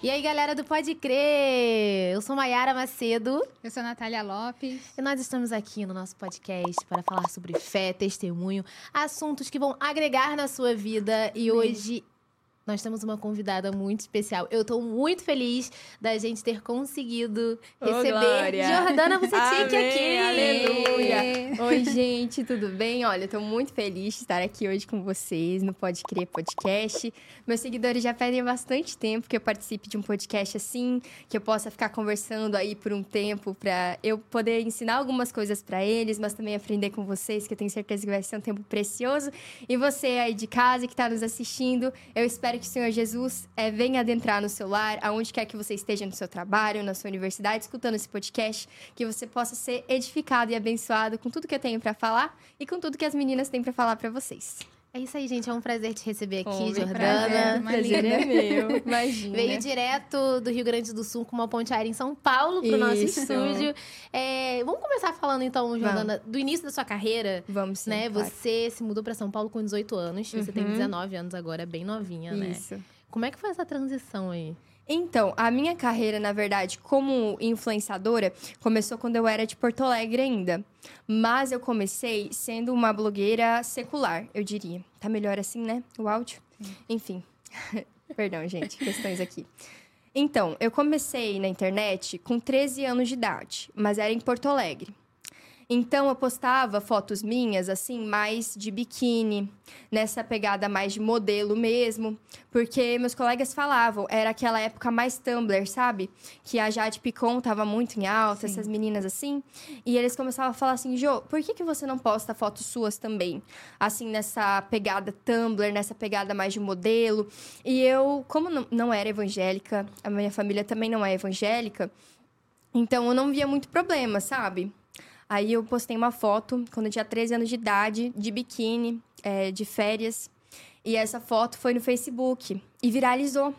E aí, galera do Pode Crer! Eu sou Maiara Macedo Eu sou a Natália Lopes. e nós estamos aqui no nosso podcast para falar sobre fé, testemunho, assuntos que vão agregar na sua vida. E hoje nós temos uma convidada muito especial. Eu tô muito feliz da gente ter conseguido receber Glória! Jordana Bucetic aqui. Aleluia! Oi, gente, tudo bem? Olha, eu tô muito feliz de estar aqui hoje com vocês no Pode Crer Podcast. Meus seguidores já pedem bastante tempo que eu participe de um podcast assim, que eu possa ficar conversando aí por um tempo pra eu poder ensinar algumas coisas pra eles, mas também aprender com vocês, que eu tenho certeza que vai ser um tempo precioso. E você aí de casa que tá nos assistindo, eu espero que o Senhor Jesus eh, venha adentrar no seu lar, aonde quer que você esteja no seu trabalho, na sua universidade, escutando esse podcast, que você possa ser edificado e abençoado com tudo que eu tenho pra falar e com tudo que as meninas têm pra falar pra vocês. É isso aí, gente. É um prazer te receber aqui, Jordana. prazer, Prazer é meu. Imagina. Veio direto do Rio Grande do Sul com uma ponte aérea em São Paulo pro nosso Isso. estúdio. É, vamos começar falando então, Jordana, do início da sua carreira. Vamos sim, né? claro. Você se mudou pra São Paulo com 18 anos. Você tem Uhum. 19 anos agora, bem novinha, né? Isso. Como é que foi essa transição aí? Então, a minha carreira, na verdade, como influenciadora, começou quando eu era de Porto Alegre ainda. Mas eu comecei sendo uma blogueira secular, eu diria. Tá melhor assim, né? O áudio? Enfim. Perdão, gente, questões aqui. Então, eu comecei na internet com 13 anos de idade, mas era em Porto Alegre. Então eu postava fotos minhas, assim, mais de biquíni, nessa pegada mais de modelo mesmo, porque meus colegas falavam, era aquela época mais Tumblr, sabe? Que a Jade Picon tava muito em alta, essas meninas assim. E eles começavam a falar assim, Jô, por que, que você não posta fotos suas também? Assim, nessa pegada Tumblr, nessa pegada mais de modelo. E eu, como não era evangélica, a minha família também não é evangélica, então eu não via muito problema, sabe? Aí eu postei uma foto quando eu tinha 13 anos de idade, de biquíni, é, de férias. E essa foto foi no Facebook e viralizou.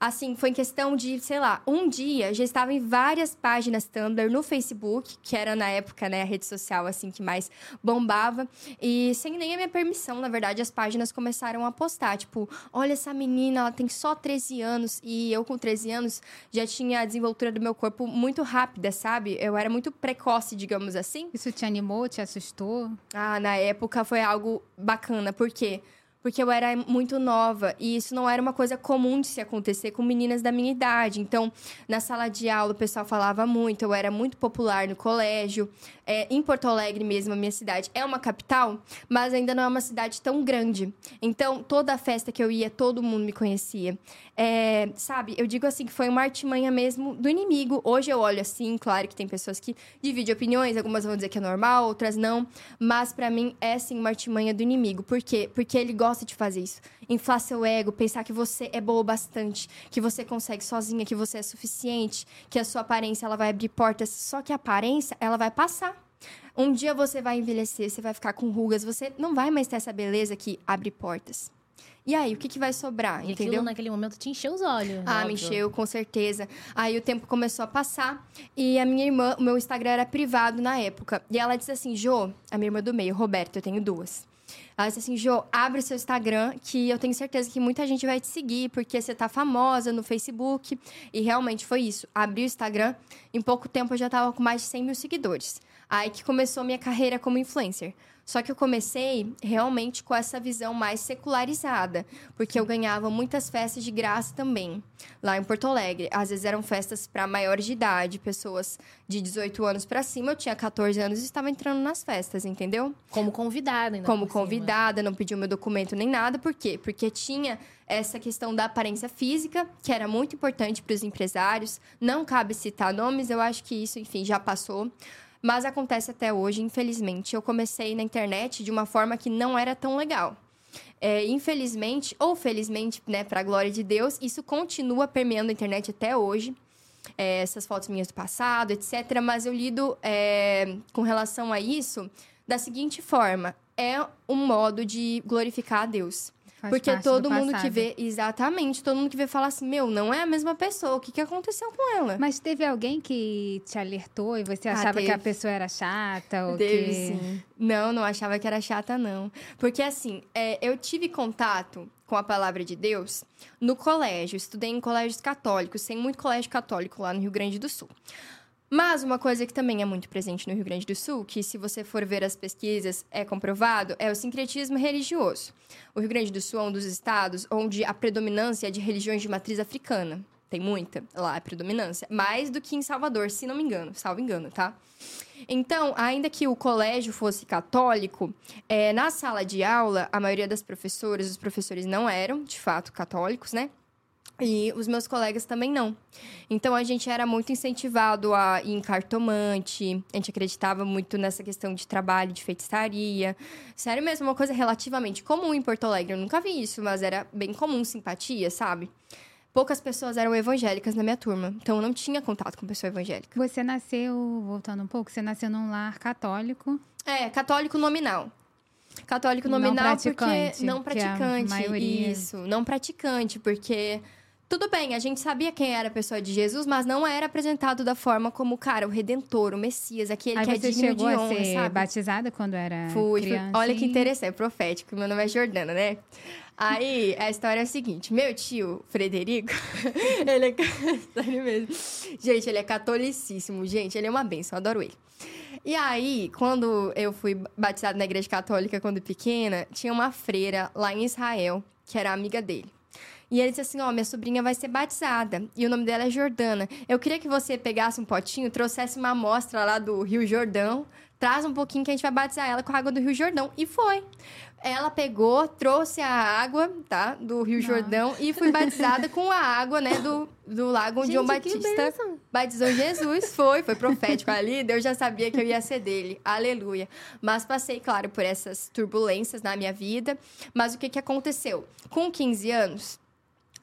Assim, foi em questão de, sei lá, um dia já estava em várias páginas Tumblr no Facebook, que era na época, né, a rede social assim que mais bombava, e sem nem a minha permissão, na verdade, as páginas começaram a postar, tipo, olha essa menina, ela tem só 13 anos e eu com 13 anos já tinha a desenvoltura do meu corpo muito rápida, sabe? Eu era muito precoce, digamos assim. Isso te animou, te assustou? Ah, na época foi algo bacana. Por quê? Porque eu era muito nova e isso não era uma coisa comum de se acontecer com meninas da minha idade. Então, na sala de aula, o pessoal falava muito, eu era muito popular no colégio. É, em Porto Alegre mesmo, a minha cidade é uma capital, mas ainda não é uma cidade tão grande. Então, toda a festa que eu ia, todo mundo me conhecia. É, sabe, eu digo assim que foi uma artimanha mesmo do inimigo. Hoje eu olho assim, claro que tem pessoas que dividem opiniões, algumas vão dizer que é normal, outras não. Mas pra mim é sim uma artimanha do inimigo. Por quê? Porque ele gosta de fazer isso. Inflar seu ego, pensar que você é boa o bastante, que você consegue sozinha, que você é suficiente, que a sua aparência ela vai abrir portas. Só que a aparência, ela vai passar. Um dia você vai envelhecer, você vai ficar com rugas, você não vai mais ter essa beleza que abre portas. E aí, o que, que vai sobrar, E entendeu? aquilo naquele momento te encheu os olhos. Ah, óbvio. me encheu, com certeza. Aí o tempo começou a passar e a minha irmã, o meu Instagram era privado na época. E ela disse assim: Jô, a minha irmã do meio, Roberta, eu tenho duas. Ela disse assim: Jô, abre o seu Instagram, que eu tenho certeza que muita gente vai te seguir, porque você tá famosa no Facebook. E realmente foi isso. Abri o Instagram, em pouco tempo eu já tava com mais de 100 mil seguidores. Aí que começou minha carreira como influencer. Só que eu comecei realmente com essa visão mais secularizada, porque eu ganhava muitas festas de graça também, lá em Porto Alegre. Às vezes eram festas para maiores de idade, pessoas de 18 anos para cima. Eu tinha 14 anos e estava entrando nas festas, entendeu? Como convidada, ainda Como convidada, não pediu meu documento nem nada. Por quê? Porque tinha essa questão da aparência física, que era muito importante para os empresários. Não cabe citar nomes, eu acho que isso, enfim, já passou. Mas acontece até hoje, infelizmente. Eu comecei na internet de uma forma que não era tão legal. É, infelizmente, ou felizmente, né, para a glória de Deus, isso continua permeando a internet até hoje. É, essas fotos minhas do passado, etc. Mas eu lido é, com relação a isso da seguinte forma: é um modo de glorificar a Deus. Faz Porque todo do mundo que passado. vê, exatamente, todo mundo que vê fala assim: meu, não é a mesma pessoa, o que, que aconteceu com ela? Mas teve alguém que te alertou e você Ah, achava que a pessoa era chata? Ou Teve, que... sim. Não, não achava que era chata, não. Porque, assim, é, eu tive contato com a palavra de Deus no colégio. Estudei em colégios católicos, tem muito colégio católico lá no Rio Grande do Sul. Mas uma coisa que também é muito presente no Rio Grande do Sul, que se você for ver as pesquisas é comprovado, é o sincretismo religioso. O Rio Grande do Sul é um dos estados onde a predominância é de religiões de matriz africana. Tem muita lá, a predominância. Mais do que em Salvador, se não me engano. Salvo engano, tá? Então, ainda que o colégio fosse católico, é, na sala de aula, a maioria das professoras, os professores não eram, de fato, católicos, né? E os meus colegas também não. Então a gente era muito incentivado a ir em cartomante, a gente acreditava muito nessa questão de trabalho, de feitiçaria. Sério mesmo, uma coisa relativamente comum em Porto Alegre. Eu nunca vi isso, mas era bem comum simpatia, sabe? Poucas pessoas eram evangélicas na minha turma, então eu não tinha contato com pessoa evangélica. Você nasceu, voltando um pouco, você nasceu num lar católico. É, católico nominal. Católico Não nominal praticante, porque não é praticante. maioria. Isso, não praticante, porque tudo bem, a gente sabia quem era a pessoa de Jesus, mas não era apresentado da forma como, cara, o redentor, o Messias, aquele Aí que é digno chegou de a honra, ser sabe? batizada quando era Fui, fui. criança? Olha que interessante, profético. Meu nome é Jordana, né? Aí, a história é a seguinte. Meu tio, Frederico, ele é... Sério mesmo. Gente, ele é catolicíssimo. Gente, ele é uma benção. eu Adoro ele. E aí, quando eu fui batizada na igreja católica quando pequena, tinha uma freira lá em Israel, que era amiga dele. E ele disse assim: Ó, minha sobrinha vai ser batizada. E o nome dela é Jordana. Eu queria que você pegasse um potinho, trouxesse uma amostra lá do Rio Jordão, traz um pouquinho que a gente vai batizar ela com a água do Rio Jordão. E foi. Ela pegou, trouxe a água, tá? Do Rio Jordão e fui batizada com a água, né? Do, do lago onde João Batista batizou Jesus. Foi, foi profético ali. Deus já sabia que eu ia ser dele. Aleluia. Mas passei, claro, por essas turbulências na minha vida. Mas o que, que aconteceu? Com 15 anos,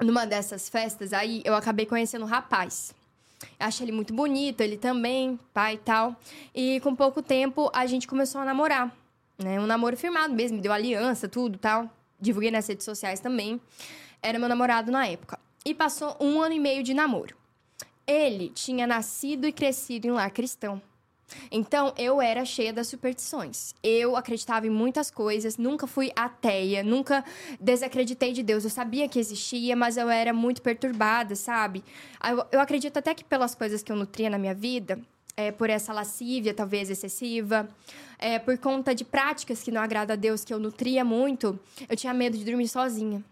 numa dessas festas aí, eu acabei conhecendo um rapaz. Achei ele muito bonito, ele também, pai e tal. E com pouco tempo, a gente começou a namorar. Né? Um namoro firmado mesmo, me deu aliança, tudo tal. Divulguei nas redes sociais também. Era meu namorado na época. E passou um ano e meio de namoro. Ele tinha nascido e crescido em lar cristão. Então, eu era cheia das superstições. Eu acreditava em muitas coisas, nunca fui ateia, nunca desacreditei de Deus. Eu sabia que existia, mas eu era muito perturbada, sabe? Eu, eu acredito até que pelas coisas que eu nutria na minha vida, é, por essa lascívia talvez excessiva, é, por conta de práticas que não agradam a Deus, que eu nutria muito, eu tinha medo de dormir sozinha.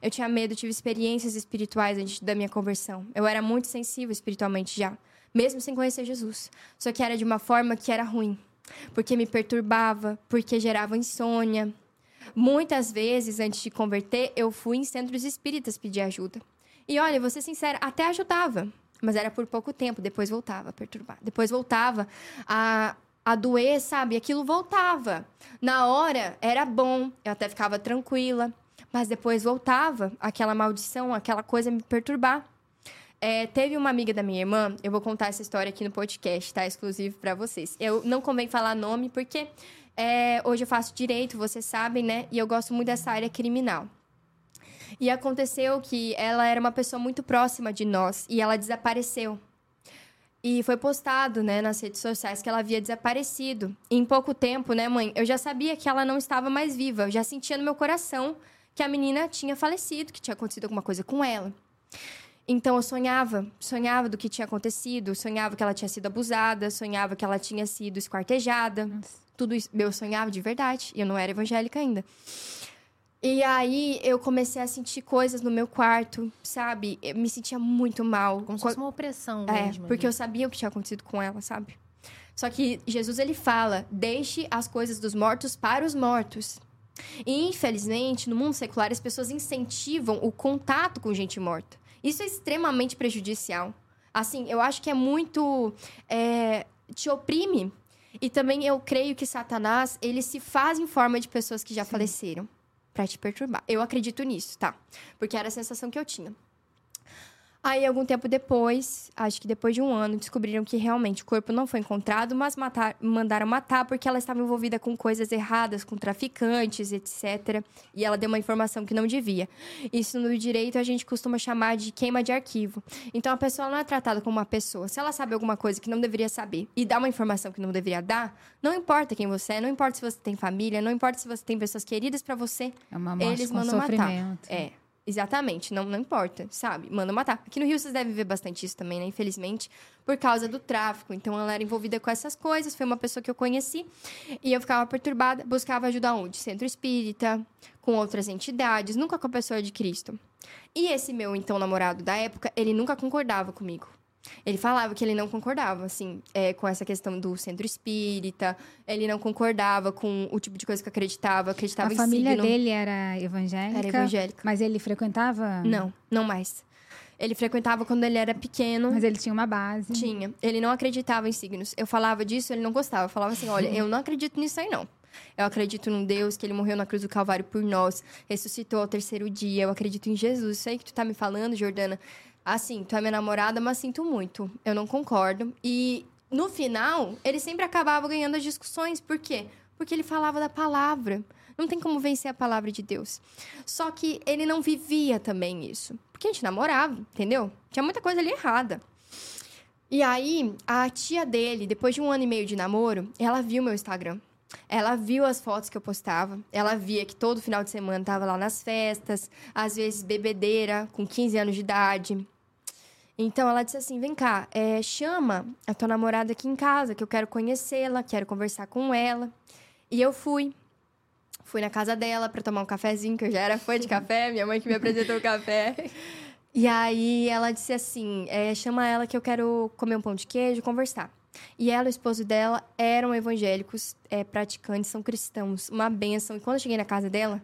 Eu tinha medo, tive experiências espirituais antes da minha conversão. Eu era muito sensível espiritualmente já, mesmo sem conhecer Jesus. Só que era de uma forma que era ruim, porque me perturbava, porque gerava insônia. Muitas vezes, antes de converter, eu fui em centros espíritas pedir ajuda. E olha, vou ser sincera, até ajudava, mas era por pouco tempo, depois voltava a perturbar. Depois voltava a, a doer, sabe? Aquilo voltava. Na hora era bom, eu até ficava tranquila, mas depois voltava aquela maldição, aquela coisa me perturbar. É, teve uma amiga da minha irmã, eu vou contar essa história aqui no podcast, tá? Exclusivo pra vocês. Eu não convém falar nome porque é, hoje eu faço direito, vocês sabem, né? E eu gosto muito dessa área criminal. E aconteceu que ela era uma pessoa muito próxima de nós e ela desapareceu. E foi postado, né, nas redes sociais que ela havia desaparecido. E em pouco tempo, né, mãe, eu já sabia que ela não estava mais viva. Eu já sentia no meu coração que a menina tinha falecido, que tinha acontecido alguma coisa com ela. Então eu sonhava, sonhava do que tinha acontecido, sonhava que ela tinha sido abusada, sonhava que ela tinha sido esquartejada. Tudo isso eu sonhava de verdade, e eu não era evangélica ainda. E aí eu comecei a sentir coisas no meu quarto, sabe? Eu me sentia muito mal. Como se fosse uma opressão É, mesmo. porque eu sabia o que tinha acontecido com ela, sabe? Só que Jesus ele fala: "Deixe as coisas dos mortos para os mortos". E infelizmente, no mundo secular, as pessoas incentivam o contato com gente morta. Isso é extremamente prejudicial. Assim, eu acho que é muito é, te oprime. E também eu creio que Satanás ele se faz em forma de pessoas que já faleceram para te perturbar. Eu acredito nisso, tá? Porque era a sensação que eu tinha. Aí, algum tempo depois, acho que depois de um ano, descobriram que realmente o corpo não foi encontrado, mas matar, mandaram matar porque ela estava envolvida com coisas erradas, com traficantes, etc. E ela deu uma informação que não devia. Isso no direito a gente costuma chamar de queima de arquivo. Então, a pessoa não é tratada como uma pessoa. Se ela sabe alguma coisa que não deveria saber e dá uma informação que não deveria dar, não importa quem você é, não importa se você tem família, não importa se você tem pessoas queridas para você, É uma morte eles mandam matar. sofrimento. É, exatamente. Não, não importa, sabe? Manda matar. Aqui no Rio vocês devem ver bastante isso também, né? Infelizmente, por causa do tráfico. Então ela era envolvida com essas coisas, foi uma pessoa que eu conheci. E eu ficava perturbada, buscava ajuda onde? Centro espírita, com outras entidades, nunca com a pessoa de Cristo. E esse meu, então, namorado da época, ele nunca concordava comigo. Ele falava que ele não concordava, assim, é, com essa questão do centro espírita. Ele não concordava com o tipo de coisa que acreditava. Acreditava A em família signo. dele era evangélica? Era evangélica. Mas ele frequentava? Não, não mais. Ele frequentava quando ele era pequeno. Mas ele tinha uma base. Tinha. Ele não acreditava em signos. Eu falava disso, ele não gostava. Eu falava assim: olha, eu não acredito nisso aí, não. Eu acredito num Deus que ele morreu na cruz do Calvário por nós, ressuscitou ao terceiro dia. Eu acredito em Jesus. Isso aí que tu tá me falando, Jordana. Assim, tu é minha namorada, mas sinto muito. Eu não concordo. E no final, ele sempre acabava ganhando as discussões. Por quê? Porque ele falava da palavra. Não tem como vencer a palavra de Deus. Só que ele não vivia também isso. Porque a gente namorava, entendeu? Tinha muita coisa ali errada. E aí, a tia dele, depois de um ano e meio de namoro, ela viu meu Instagram. Ela viu as fotos que eu postava. Ela via que todo final de semana tava lá nas festas, às vezes bebedeira, com 15 anos de idade. Então ela disse assim: vem cá, é, chama a tua namorada aqui em casa, que eu quero conhecê-la, quero conversar com ela. E eu fui. Fui na casa dela para tomar um cafezinho, que eu já era fã de café, minha mãe que me apresentou o café. E aí ela disse assim: é, chama ela que eu quero comer um pão de queijo, conversar. E ela e o esposo dela eram evangélicos, é, praticantes, são cristãos, uma bênção. E quando eu cheguei na casa dela,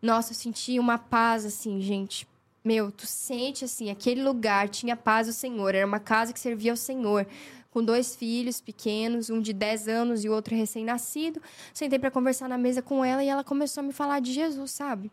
nossa, eu senti uma paz assim, gente. Meu, tu sente assim, aquele lugar tinha paz do Senhor, era uma casa que servia ao Senhor. Com dois filhos pequenos, um de 10 anos e o outro recém-nascido. Sentei para conversar na mesa com ela e ela começou a me falar de Jesus, sabe?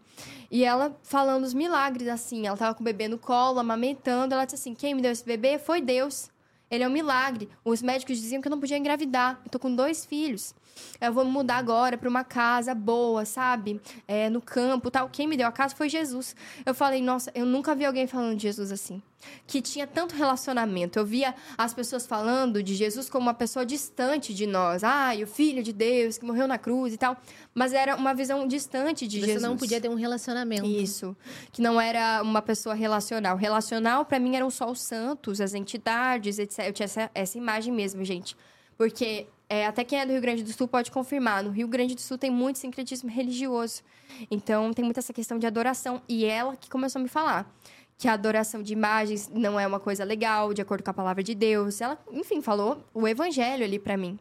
E ela falando os milagres, assim. Ela tava com o bebê no colo, amamentando. Ela disse assim: quem me deu esse bebê foi Deus. Ele é um milagre. Os médicos diziam que eu não podia engravidar. Eu tô com dois filhos. Eu vou mudar agora para uma casa boa, sabe? É, no campo tal. Quem me deu a casa foi Jesus. Eu falei, nossa, eu nunca vi alguém falando de Jesus assim. Que tinha tanto relacionamento. Eu via as pessoas falando de Jesus como uma pessoa distante de nós. Ai, o filho de Deus que morreu na cruz e tal. Mas era uma visão distante de Você Jesus. não podia ter um relacionamento. Isso. Que não era uma pessoa relacional. Relacional, pra mim, eram só os santos, as entidades, etc. Eu tinha essa, essa imagem mesmo, gente. Porque é, até quem é do Rio Grande do Sul pode confirmar. No Rio Grande do Sul tem muito sincretismo religioso. Então, tem muita essa questão de adoração. E ela que começou a me falar que a adoração de imagens não é uma coisa legal, de acordo com a palavra de Deus. Ela, enfim, falou o evangelho ali pra mim.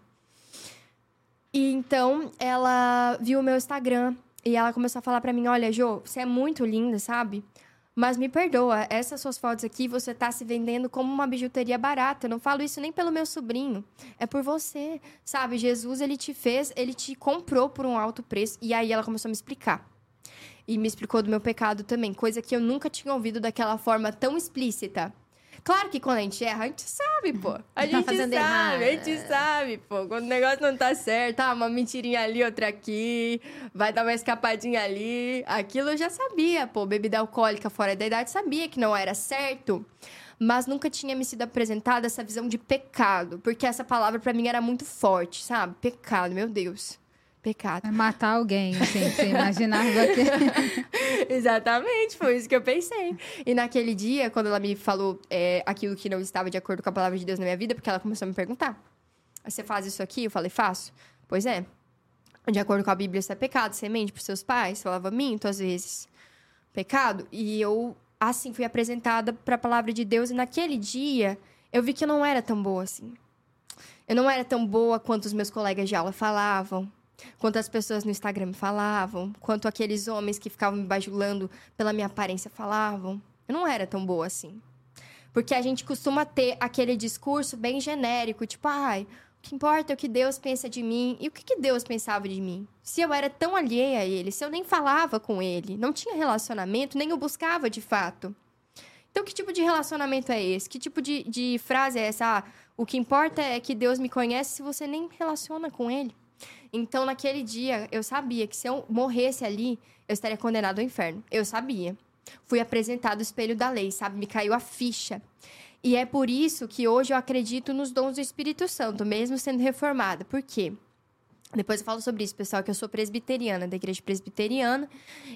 E então ela viu o meu Instagram e ela começou a falar pra mim: "Olha, Jo, você é muito linda, sabe? Mas me perdoa, essas suas fotos aqui você tá se vendendo como uma bijuteria barata. Eu não falo isso nem pelo meu sobrinho, é por você, sabe? Jesus ele te fez, ele te comprou por um alto preço". E aí ela começou a me explicar. E me explicou do meu pecado também, coisa que eu nunca tinha ouvido daquela forma tão explícita. Claro que quando a gente erra, a gente sabe, pô. A Tá gente fazendo sabe, errado. a gente sabe, pô. Quando o negócio não tá certo, ah, uma mentirinha ali, outra aqui, vai dar uma escapadinha ali. Aquilo eu já sabia, pô. Bebida alcoólica fora da idade, sabia que não era certo. Mas nunca tinha me sido apresentada essa visão de pecado. Porque essa palavra pra mim era muito forte, sabe? Pecado, meu Deus. Pecado. É matar alguém, assim, você imaginava que... Exatamente, foi isso que eu pensei. E naquele dia, quando ela me falou é, aquilo que não estava de acordo com a palavra de Deus na minha vida, porque ela começou a me perguntar: Você faz isso aqui? Eu falei: Faço. Pois é. De acordo com a Bíblia, isso é pecado. Você mente pros seus pais? Falava: Minto às vezes. Pecado. E eu, assim, fui apresentada para a palavra de Deus. E naquele dia, eu vi que eu não era tão boa assim. Eu não era tão boa quanto os meus colegas de aula falavam quanto as pessoas no Instagram falavam, quanto aqueles homens que ficavam me bajulando pela minha aparência falavam. Eu não era tão boa assim. Porque a gente costuma ter aquele discurso bem genérico, tipo, ai, o que importa é o que Deus pensa de mim. E o que, que Deus pensava de mim? Se eu era tão alheia a ele, se eu nem falava com ele, não tinha relacionamento, nem o buscava de fato. Então, que tipo de relacionamento é esse? Que tipo de, de frase é essa? Ah, o que importa é que Deus me conhece se você nem relaciona com Ele. Então, naquele dia, eu sabia que se eu morresse ali, eu estaria condenado ao inferno. Eu sabia. Fui apresentado o espelho da lei, sabe? Me caiu a ficha. E é por isso que hoje eu acredito nos dons do Espírito Santo, mesmo sendo reformada. Por quê? Depois eu falo sobre isso, pessoal, que eu sou presbiteriana, da igreja presbiteriana,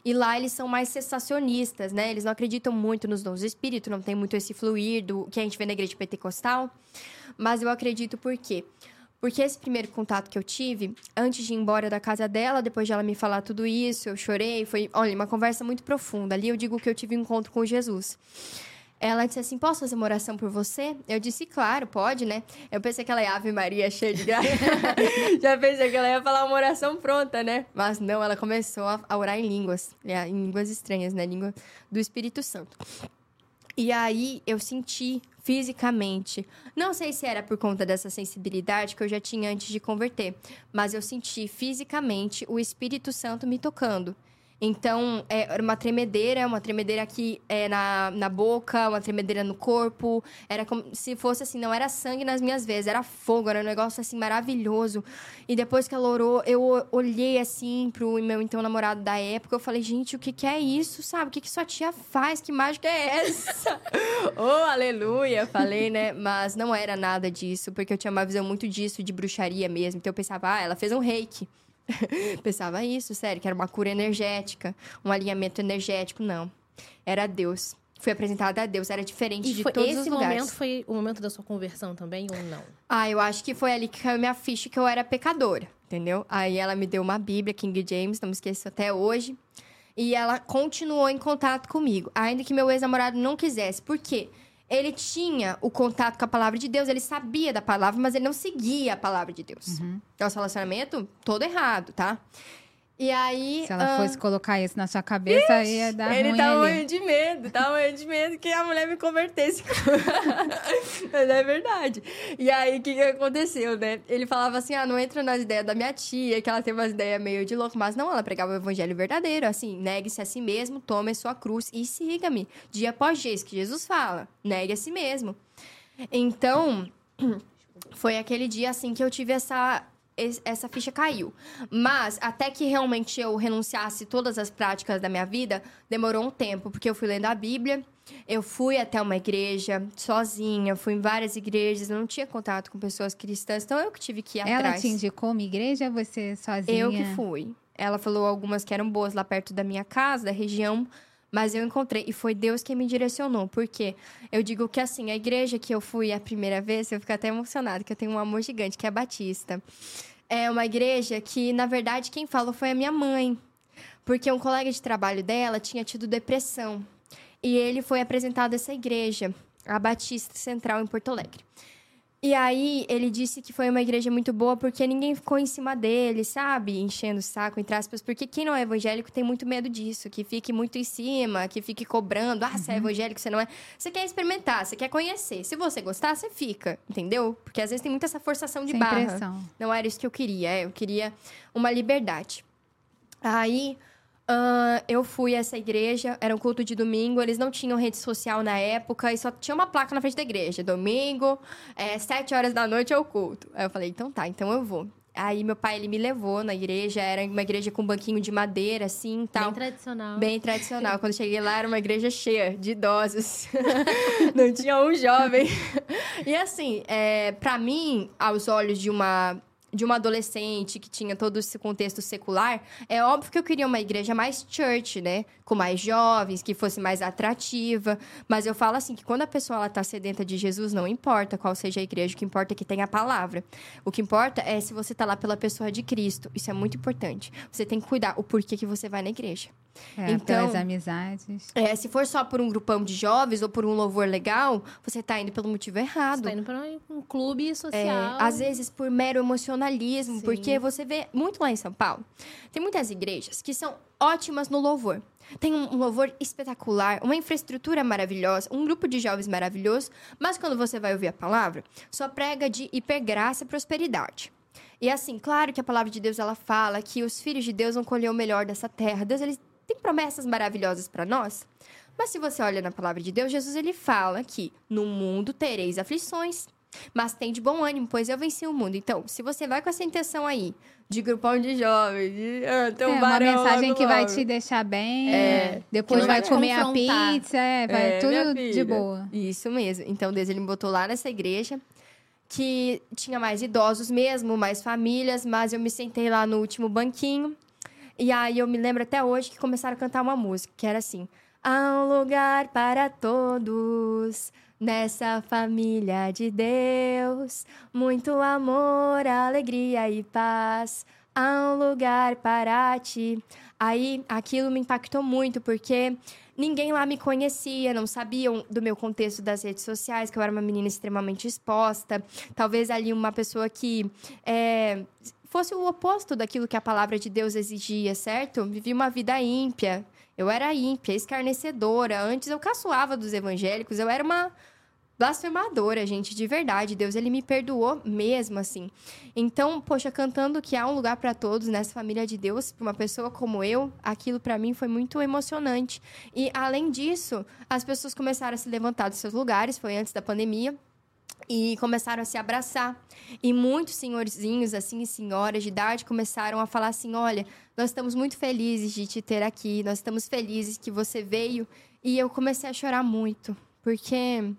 e lá eles são mais cessacionistas, né? Eles não acreditam muito nos dons do Espírito, não tem muito esse fluir do que a gente vê na igreja pentecostal. Mas eu acredito por quê? Porque esse primeiro contato que eu tive, antes de ir embora da casa dela, depois de ela me falar tudo isso, eu chorei, foi, olha, uma conversa muito profunda. Ali eu digo que eu tive um encontro com Jesus. Ela disse assim: Posso fazer uma oração por você? Eu disse: Claro, pode, né? Eu pensei que ela ia Ave Maria cheia de graça. Já pensei que ela ia falar uma oração pronta, né? Mas não, ela começou a orar em línguas, né? em línguas estranhas, né? Língua do Espírito Santo. E aí eu senti fisicamente, não sei se era por conta dessa sensibilidade que eu já tinha antes de converter, mas eu senti fisicamente o Espírito Santo me tocando. Então, é, era uma tremedeira, uma tremedeira aqui é, na, na boca, uma tremedeira no corpo. Era como se fosse assim, não era sangue nas minhas veias, era fogo, era um negócio assim maravilhoso. E depois que ela orou, eu olhei assim pro meu então namorado da época, eu falei, gente, o que, que é isso, sabe? O que, que sua tia faz? Que mágica é essa? oh, aleluia! Falei, né? Mas não era nada disso, porque eu tinha uma visão muito disso, de bruxaria mesmo. Então eu pensava, ah, ela fez um reiki. Pensava isso, sério, que era uma cura energética, um alinhamento energético. Não. Era Deus. Fui apresentada a Deus, era diferente E de foi- todos esse os lugares. momento foi o momento da sua conversão também ou não? Ah, eu acho que foi ali que caiu minha ficha que eu era pecadora, entendeu? Aí ela me deu uma Bíblia, King James, não me esqueço até hoje. E ela continuou em contato comigo, ainda que meu ex-namorado não quisesse. Por quê? Ele tinha o contato com a palavra de Deus, ele sabia da palavra, mas ele não seguia a palavra de Deus. Nosso relacionamento todo errado, tá? E aí. Se ela ah, fosse colocar isso na sua cabeça, ia dar ele ruim tava ali. morrendo de medo, tava morrendo de medo que a mulher me convertesse. Mas é verdade. E aí, o que, que aconteceu, né? Ele falava assim, ah, não entra nas ideias da minha tia, que ela tem umas ideias meio de louco. Mas não, ela pregava o evangelho verdadeiro, assim, negue-se a si mesmo, tome a sua cruz e siga-me. Dia após dia, isso que Jesus fala. Negue a si mesmo. Então, foi aquele dia, assim, que eu tive essa es- essa ficha caiu. Mas até que realmente eu renunciasse todas as práticas da minha vida, demorou um tempo, porque eu fui lendo a Bíblia, eu fui até uma igreja sozinha, fui em várias igrejas, não tinha contato com pessoas cristãs, então eu que tive que ir Ela atrás. te indicou uma igreja ou você sozinha? Eu que fui. Ela falou algumas que eram boas lá perto da minha casa, da região, mas eu encontrei. E foi Deus quem me direcionou. Porque eu digo que, assim, a igreja que eu fui a primeira vez, eu fico até emocionada, que eu tenho um amor gigante, que é a Batista. É uma igreja que, na verdade, quem falou foi a minha mãe. Porque um colega de trabalho dela tinha tido depressão. E ele foi apresentado a essa igreja, a Batista Central, em Porto Alegre. E aí, ele disse que foi uma igreja muito boa porque ninguém ficou em cima dele, sabe? Enchendo o saco, entre aspas. Porque quem não é evangélico tem muito medo disso. Que fique muito em cima, que fique cobrando. Ah, você é evangélico, você não é. Você quer experimentar, você quer conhecer. Se você gostar, você fica, entendeu? Porque às vezes tem muita essa forçação de Sem barra. pressão. Não era isso que eu queria. é, Eu queria uma liberdade. Aí ah, eu fui a essa igreja, era um culto de domingo, eles não tinham rede social na época e só tinha uma placa na frente da igreja. Domingo, é, sete horas da noite é o culto. Aí eu falei, então tá, então eu vou. Aí meu pai, ele me levou na igreja, era uma igreja com um banquinho de madeira, assim, tal. Bem tradicional. Bem tradicional. Quando cheguei lá, era uma igreja cheia de idosos. Não tinha um jovem. E assim, é, para mim, aos olhos de uma de uma adolescente que tinha todo esse contexto secular, é óbvio que eu queria uma igreja mais church, né? Com mais jovens, que fosse mais atrativa. Mas eu falo assim, que quando a pessoa ela tá sedenta de Jesus, não importa qual seja a igreja, o que importa é que tenha a palavra. O que importa é se você tá lá pela pessoa de Cristo. Isso é muito importante. Você tem que cuidar o porquê que você vai na igreja. É, Então- pelas amizades. É, se for só por um grupão de jovens ou por um louvor legal, você tá indo pelo motivo Você errado. tá indo pra um clube É, social. às vezes por mero emocionalismo, Sim. porque você vê muito lá em São Paulo. Tem muitas igrejas que são ótimas no louvor. Tem um um louvor espetacular, uma infraestrutura maravilhosa, um grupo de jovens maravilhoso, mas quando você vai ouvir a palavra, só prega de hipergraça e prosperidade. E assim, claro que a palavra de Deus ela fala que os filhos de Deus vão colher o melhor dessa terra. Deus ele tem promessas maravilhosas para nós. Mas se você olha na palavra de Deus, Jesus ele fala que no mundo tereis aflições, mas tem de bom ânimo, pois eu venci o mundo. Então, se você vai com essa intenção aí, de grupão de jovens, de ah, tem um é uma mensagem que vai lado. te deixar bem. É. Depois vai vai comer a pizza, é, vai É, tudo de boa. Isso mesmo. Então, Deus ele me botou lá nessa igreja que tinha mais idosos mesmo, mais famílias, mas eu me sentei lá no último banquinho. E aí eu me lembro até hoje que começaram a cantar uma música que era assim: Há um lugar para todos nessa família de Deus, muito amor, alegria e paz. Há um lugar para ti. Aí aquilo me impactou muito porque ninguém lá me conhecia, não sabiam do meu contexto das redes sociais, que eu era uma menina extremamente exposta. Talvez ali uma pessoa que é, fosse o oposto daquilo que a palavra de Deus exigia, certo? Vivi uma vida ímpia. Eu era ímpia, escarnecedora. Antes eu caçoava dos evangélicos, eu era uma blasfemadora, gente, de verdade. Deus, ele me perdoou mesmo assim. Então, poxa, cantando que há um lugar para todos nessa família de Deus, para uma pessoa como eu, aquilo para mim foi muito emocionante. E além disso, as pessoas começaram a se levantar dos seus lugares, foi antes da pandemia. E começaram a se abraçar. E muitos senhorzinhos, assim, e senhoras de idade começaram a falar assim: olha, nós estamos muito felizes de te ter aqui, nós estamos felizes que você veio. E eu comecei a chorar muito, porque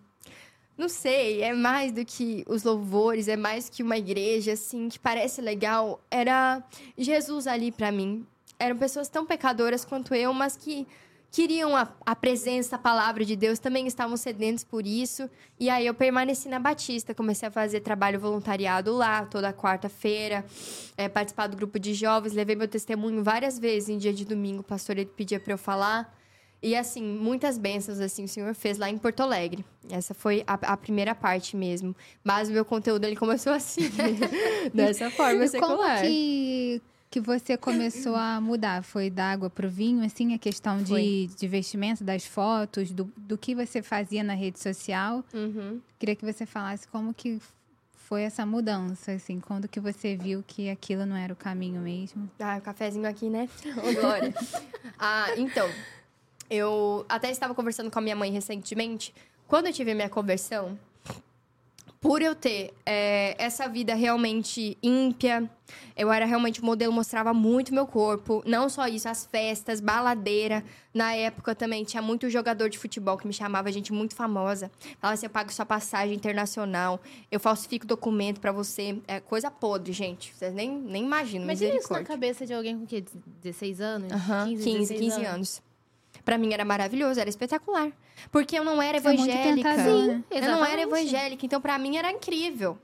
não sei, é mais do que os louvores, é mais que uma igreja, assim, que parece legal. Era Jesus ali pra mim. Eram pessoas tão pecadoras quanto eu, mas que queriam a, a presença, a palavra de Deus, também estavam sedentos por isso. E aí eu permaneci na Batista, comecei a fazer trabalho voluntariado lá, toda quarta-feira, é, participar do grupo de jovens, levei meu testemunho várias vezes em dia de domingo, o pastor ele pedia pra eu falar. E assim, muitas bênçãos assim o Senhor fez lá em Porto Alegre. Essa foi a, a primeira parte mesmo. Mas o meu conteúdo ele começou assim, dessa forma secular. como que, que você começou a mudar? Foi da água pro vinho, assim, a questão de, Foi. de vestimento, das fotos, do, do que você fazia na rede social? Uhum. Queria que você falasse como que foi essa mudança, assim, quando que você viu que aquilo não era o caminho mesmo? Ah, o cafezinho aqui, né? Ô, Glória. ah, então, eu até estava conversando com a minha mãe recentemente. Quando eu tive a minha conversão, por eu ter é, essa vida realmente ímpia, eu era realmente o modelo, mostrava muito meu corpo. Não só isso, as festas, baladeira. Na época também tinha muito jogador de futebol que me chamava, gente muito famosa. Falava assim: eu pago sua passagem internacional, eu falsifico documento pra você. É coisa podre, gente. Vocês nem, nem imaginam, Imagina isso na cabeça de alguém com o quê? 16 anos? Aham, 15, 16 15 anos. Pra mim era maravilhoso, era espetacular. Porque eu não era Isso é evangélica. tentador, né? eu não era evangélica, então pra mim era incrível.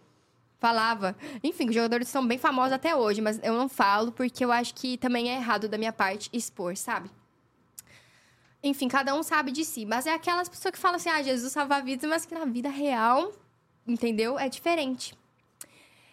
Falava. Enfim, os jogadores são bem famosos até hoje, mas eu não falo porque eu acho que também é errado da minha parte expor, sabe? Enfim, cada um sabe de si. Mas é aquelas pessoas que falam assim, ah, Jesus salva vidas, mas que na vida real, entendeu? É diferente.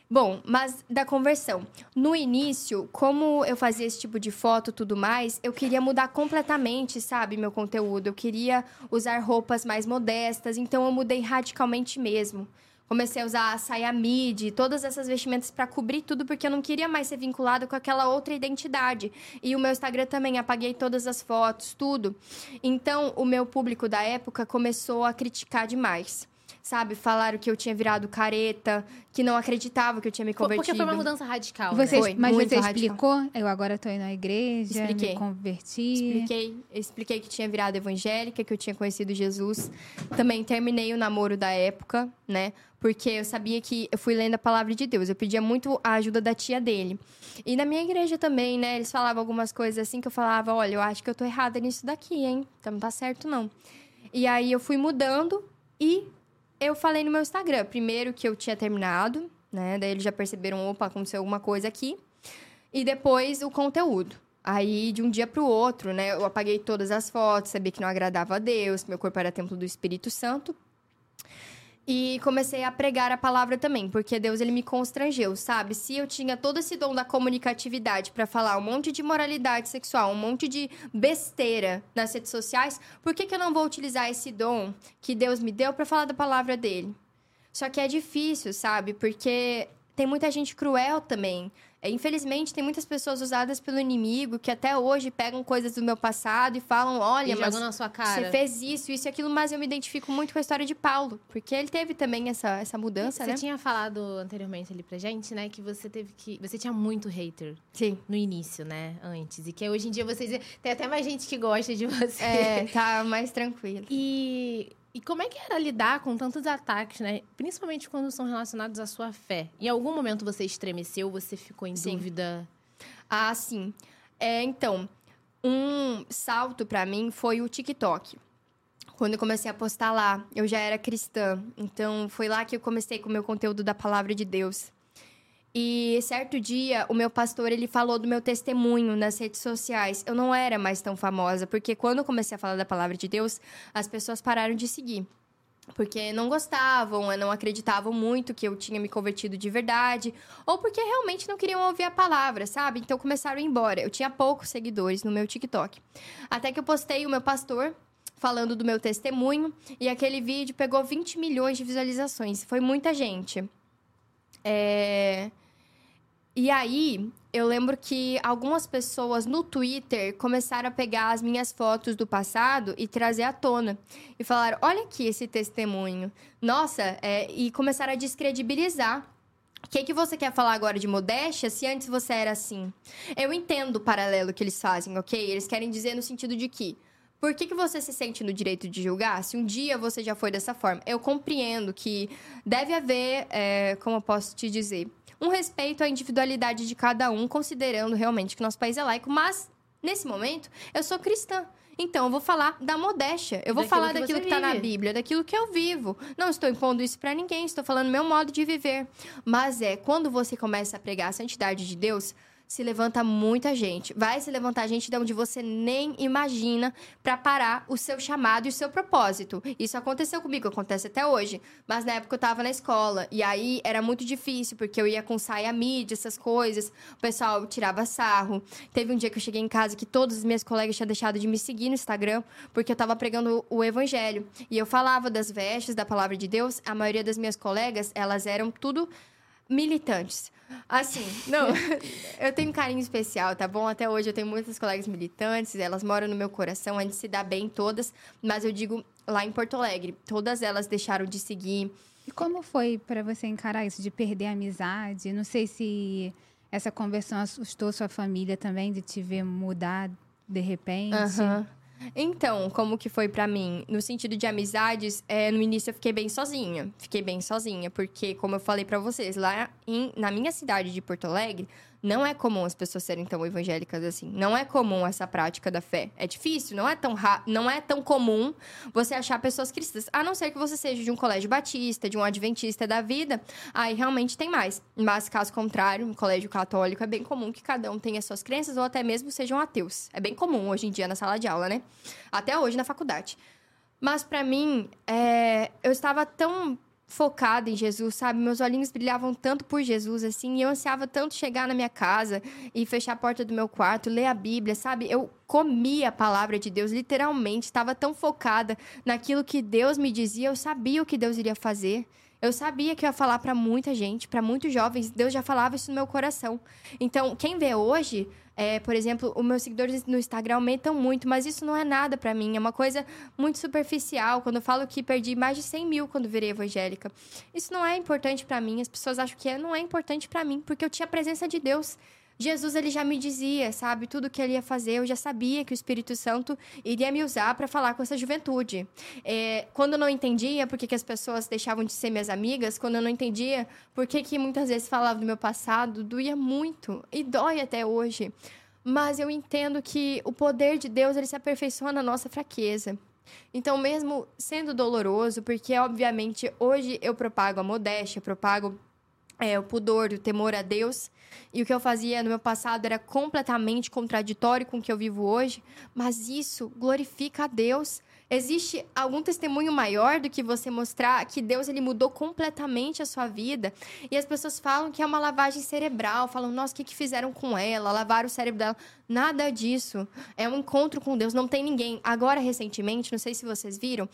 Bom, mas da conversão. No início, como eu fazia esse tipo de foto e tudo mais, eu queria mudar completamente, sabe, meu conteúdo. Eu queria usar roupas mais modestas, então eu mudei radicalmente mesmo. Comecei a usar a saia midi, todas essas vestimentas para cobrir tudo, porque eu não queria mais ser vinculado com aquela outra identidade. E o meu Instagram também, apaguei todas as fotos, tudo. Então, o meu público da época começou a criticar demais. Sabe, falaram que eu tinha virado careta, que não acreditavam que eu tinha me convertido. Porque foi uma mudança radical. Você, né? Foi, mas você radical. explicou? Eu agora tô indo à igreja, Expliquei. me converti. Expliquei, expliquei que tinha virado evangélica, que eu tinha conhecido Jesus. Também terminei o namoro da época, né? Porque eu sabia que eu fui lendo a palavra de Deus. Eu pedia muito a ajuda da tia dele. E na minha igreja também, né? Eles falavam algumas coisas assim que eu falava: olha, eu acho que eu tô errada nisso daqui, hein? Então não tá certo, não. E aí eu fui mudando e eu falei no meu Instagram. Primeiro que eu tinha terminado, né? Daí eles já perceberam: opa, aconteceu alguma coisa aqui. E depois o conteúdo. Aí, de um dia pro outro, né? Eu apaguei todas as fotos, sabia que não agradava a Deus, meu corpo era templo do Espírito Santo. E comecei a pregar a palavra também, porque Deus ele me constrangeu, sabe? Se eu tinha todo esse dom da comunicatividade para falar um monte de moralidade sexual, um monte de besteira nas redes sociais, por que, que eu não vou utilizar esse dom que Deus me deu para falar da palavra dele? Só que é difícil, sabe? Porque tem muita gente cruel também. É, infelizmente, tem muitas pessoas usadas pelo inimigo que até hoje pegam coisas do meu passado e falam: olha, E mas na sua cara. você fez isso, isso e aquilo, mas eu me identifico muito com a história de Paulo, porque ele teve também essa, essa mudança, Você né? tinha falado anteriormente ali pra gente, né, que você teve que. Você tinha muito hater Sim. no início, né? Antes. E que hoje em dia vocês. Tem até mais gente que gosta de você. É, tá mais tranquilo. E, e como é que era lidar com tantos ataques, né? Principalmente quando são relacionados à sua fé. Em algum momento você estremeceu, você ficou em Sim. dúvida? Ah, sim. É, então, um salto pra mim foi o TikTok. Quando eu comecei a postar lá, eu já era cristã. Então, foi lá que eu comecei com o meu conteúdo da palavra de Deus. E certo dia, o meu pastor, ele falou do meu testemunho nas redes sociais. Eu não era mais tão famosa, porque quando eu comecei a falar da palavra de Deus, as pessoas pararam de seguir. Porque não gostavam, não acreditavam muito que eu tinha me convertido de verdade, ou porque realmente não queriam ouvir a palavra, sabe? Então começaram a ir embora. Eu tinha poucos seguidores no meu TikTok. Até que eu postei o meu pastor falando do meu testemunho, e aquele vídeo pegou 20 milhões de visualizações. Foi muita gente. É... E aí, eu lembro que algumas pessoas no Twitter começaram a pegar as minhas fotos do passado e trazer à tona. E falaram: olha aqui esse testemunho. Nossa, é... e começaram a descredibilizar. O que, que você quer falar agora de modéstia se antes você era assim? Eu entendo o paralelo que eles fazem, ok? Eles querem dizer no sentido de que. Por que, que você se sente no direito de julgar se um dia você já foi dessa forma? Eu compreendo que deve haver, é, como eu posso te dizer, um respeito à individualidade de cada um, considerando realmente que nosso país é laico, mas nesse momento eu sou cristã. Então, eu vou falar da modéstia. Eu vou Daquilo falar que daquilo que tá na. Bíblia, daquilo que eu vivo. Não estou impondo isso pra ninguém, estou falando meu modo de viver. Mas é, quando você começa a pregar a santidade de Deus, se levanta muita gente. Vai se levantar gente de onde você nem imagina pra parar o seu chamado e o seu propósito. Isso aconteceu comigo, acontece até hoje. Mas na época eu tava na escola. E aí era muito difícil, porque eu ia com saia mídia, essas coisas. O pessoal tirava sarro. Teve um dia que eu cheguei em casa que todas as minhas colegas tinham deixado de me seguir no Instagram, porque eu tava pregando o evangelho. E eu falava das vestes, da palavra de Deus. A maioria das minhas colegas, elas eram tudo militantes. Assim, não, eu tenho um carinho especial, tá bom? Até hoje eu tenho muitas colegas militantes, elas moram no meu coração, a gente se dá bem todas, mas eu digo lá em Porto Alegre, todas elas deixaram de seguir. E como foi para você encarar isso de perder a amizade? Não sei se essa conversão assustou sua família também de te ver mudar de repente. Aham. Então, como que foi pra mim? No sentido de amizades, é, no início eu fiquei bem sozinha. Fiquei bem sozinha, porque, como eu falei pra vocês, lá em- na minha cidade de Porto Alegre, não é comum as pessoas serem tão evangélicas assim. Não é comum essa prática da fé. É difícil, não é tão, ra- não é tão comum você achar pessoas cristãs. A não ser que você seja de um colégio batista, de um adventista da vida, aí realmente tem mais. Mas, caso contrário, um colégio católico é bem comum que cada um tenha suas crenças ou até mesmo sejam ateus. É bem comum hoje em dia na sala de aula, né? Até hoje na faculdade. Mas pra mim, é, eu estava tão focada em Jesus, sabe? Meus olhinhos brilhavam tanto por Jesus, assim, e eu ansiava tanto chegar na minha casa e fechar a porta do meu quarto, ler a Bíblia, sabe? Eu comia a palavra de Deus, literalmente, estava tão focada naquilo que Deus me dizia, eu sabia o que Deus iria fazer. Eu sabia que eu ia falar pra muita gente, pra muitos jovens, Deus já falava isso no meu coração. Então, quem vê hoje, é, por exemplo, os meus seguidores no Instagram aumentam muito, mas isso não é nada pra mim, é uma coisa muito superficial. Quando eu falo que perdi mais de 100 mil quando virei evangélica, isso não é importante pra mim. As pessoas acham que é, não é importante pra mim, porque eu tinha a presença de Deus. Jesus, ele já me dizia, sabe, tudo que ele ia fazer. Eu já sabia que o Espírito Santo iria me usar para falar com essa juventude. É, quando eu não entendia por que, que as pessoas deixavam de ser minhas amigas, quando eu não entendia por que, que muitas vezes falava do meu passado, doía muito e dói até hoje. Mas eu entendo que o poder de Deus ele se aperfeiçoa na nossa fraqueza. Então, mesmo sendo doloroso, porque obviamente hoje eu propago a modéstia, propago é, o pudor, o temor a Deus. E o que eu fazia no meu passado era completamente contraditório com o que eu vivo hoje. Mas isso glorifica a Deus. Existe algum testemunho maior do que você mostrar que Deus ele mudou completamente a sua vida? E as pessoas falam que é uma lavagem cerebral, falam, nossa, o que, que fizeram com ela? Lavaram o cérebro dela. Nada disso. É um encontro com Deus, não tem ninguém. Agora, recentemente, não sei se vocês viram,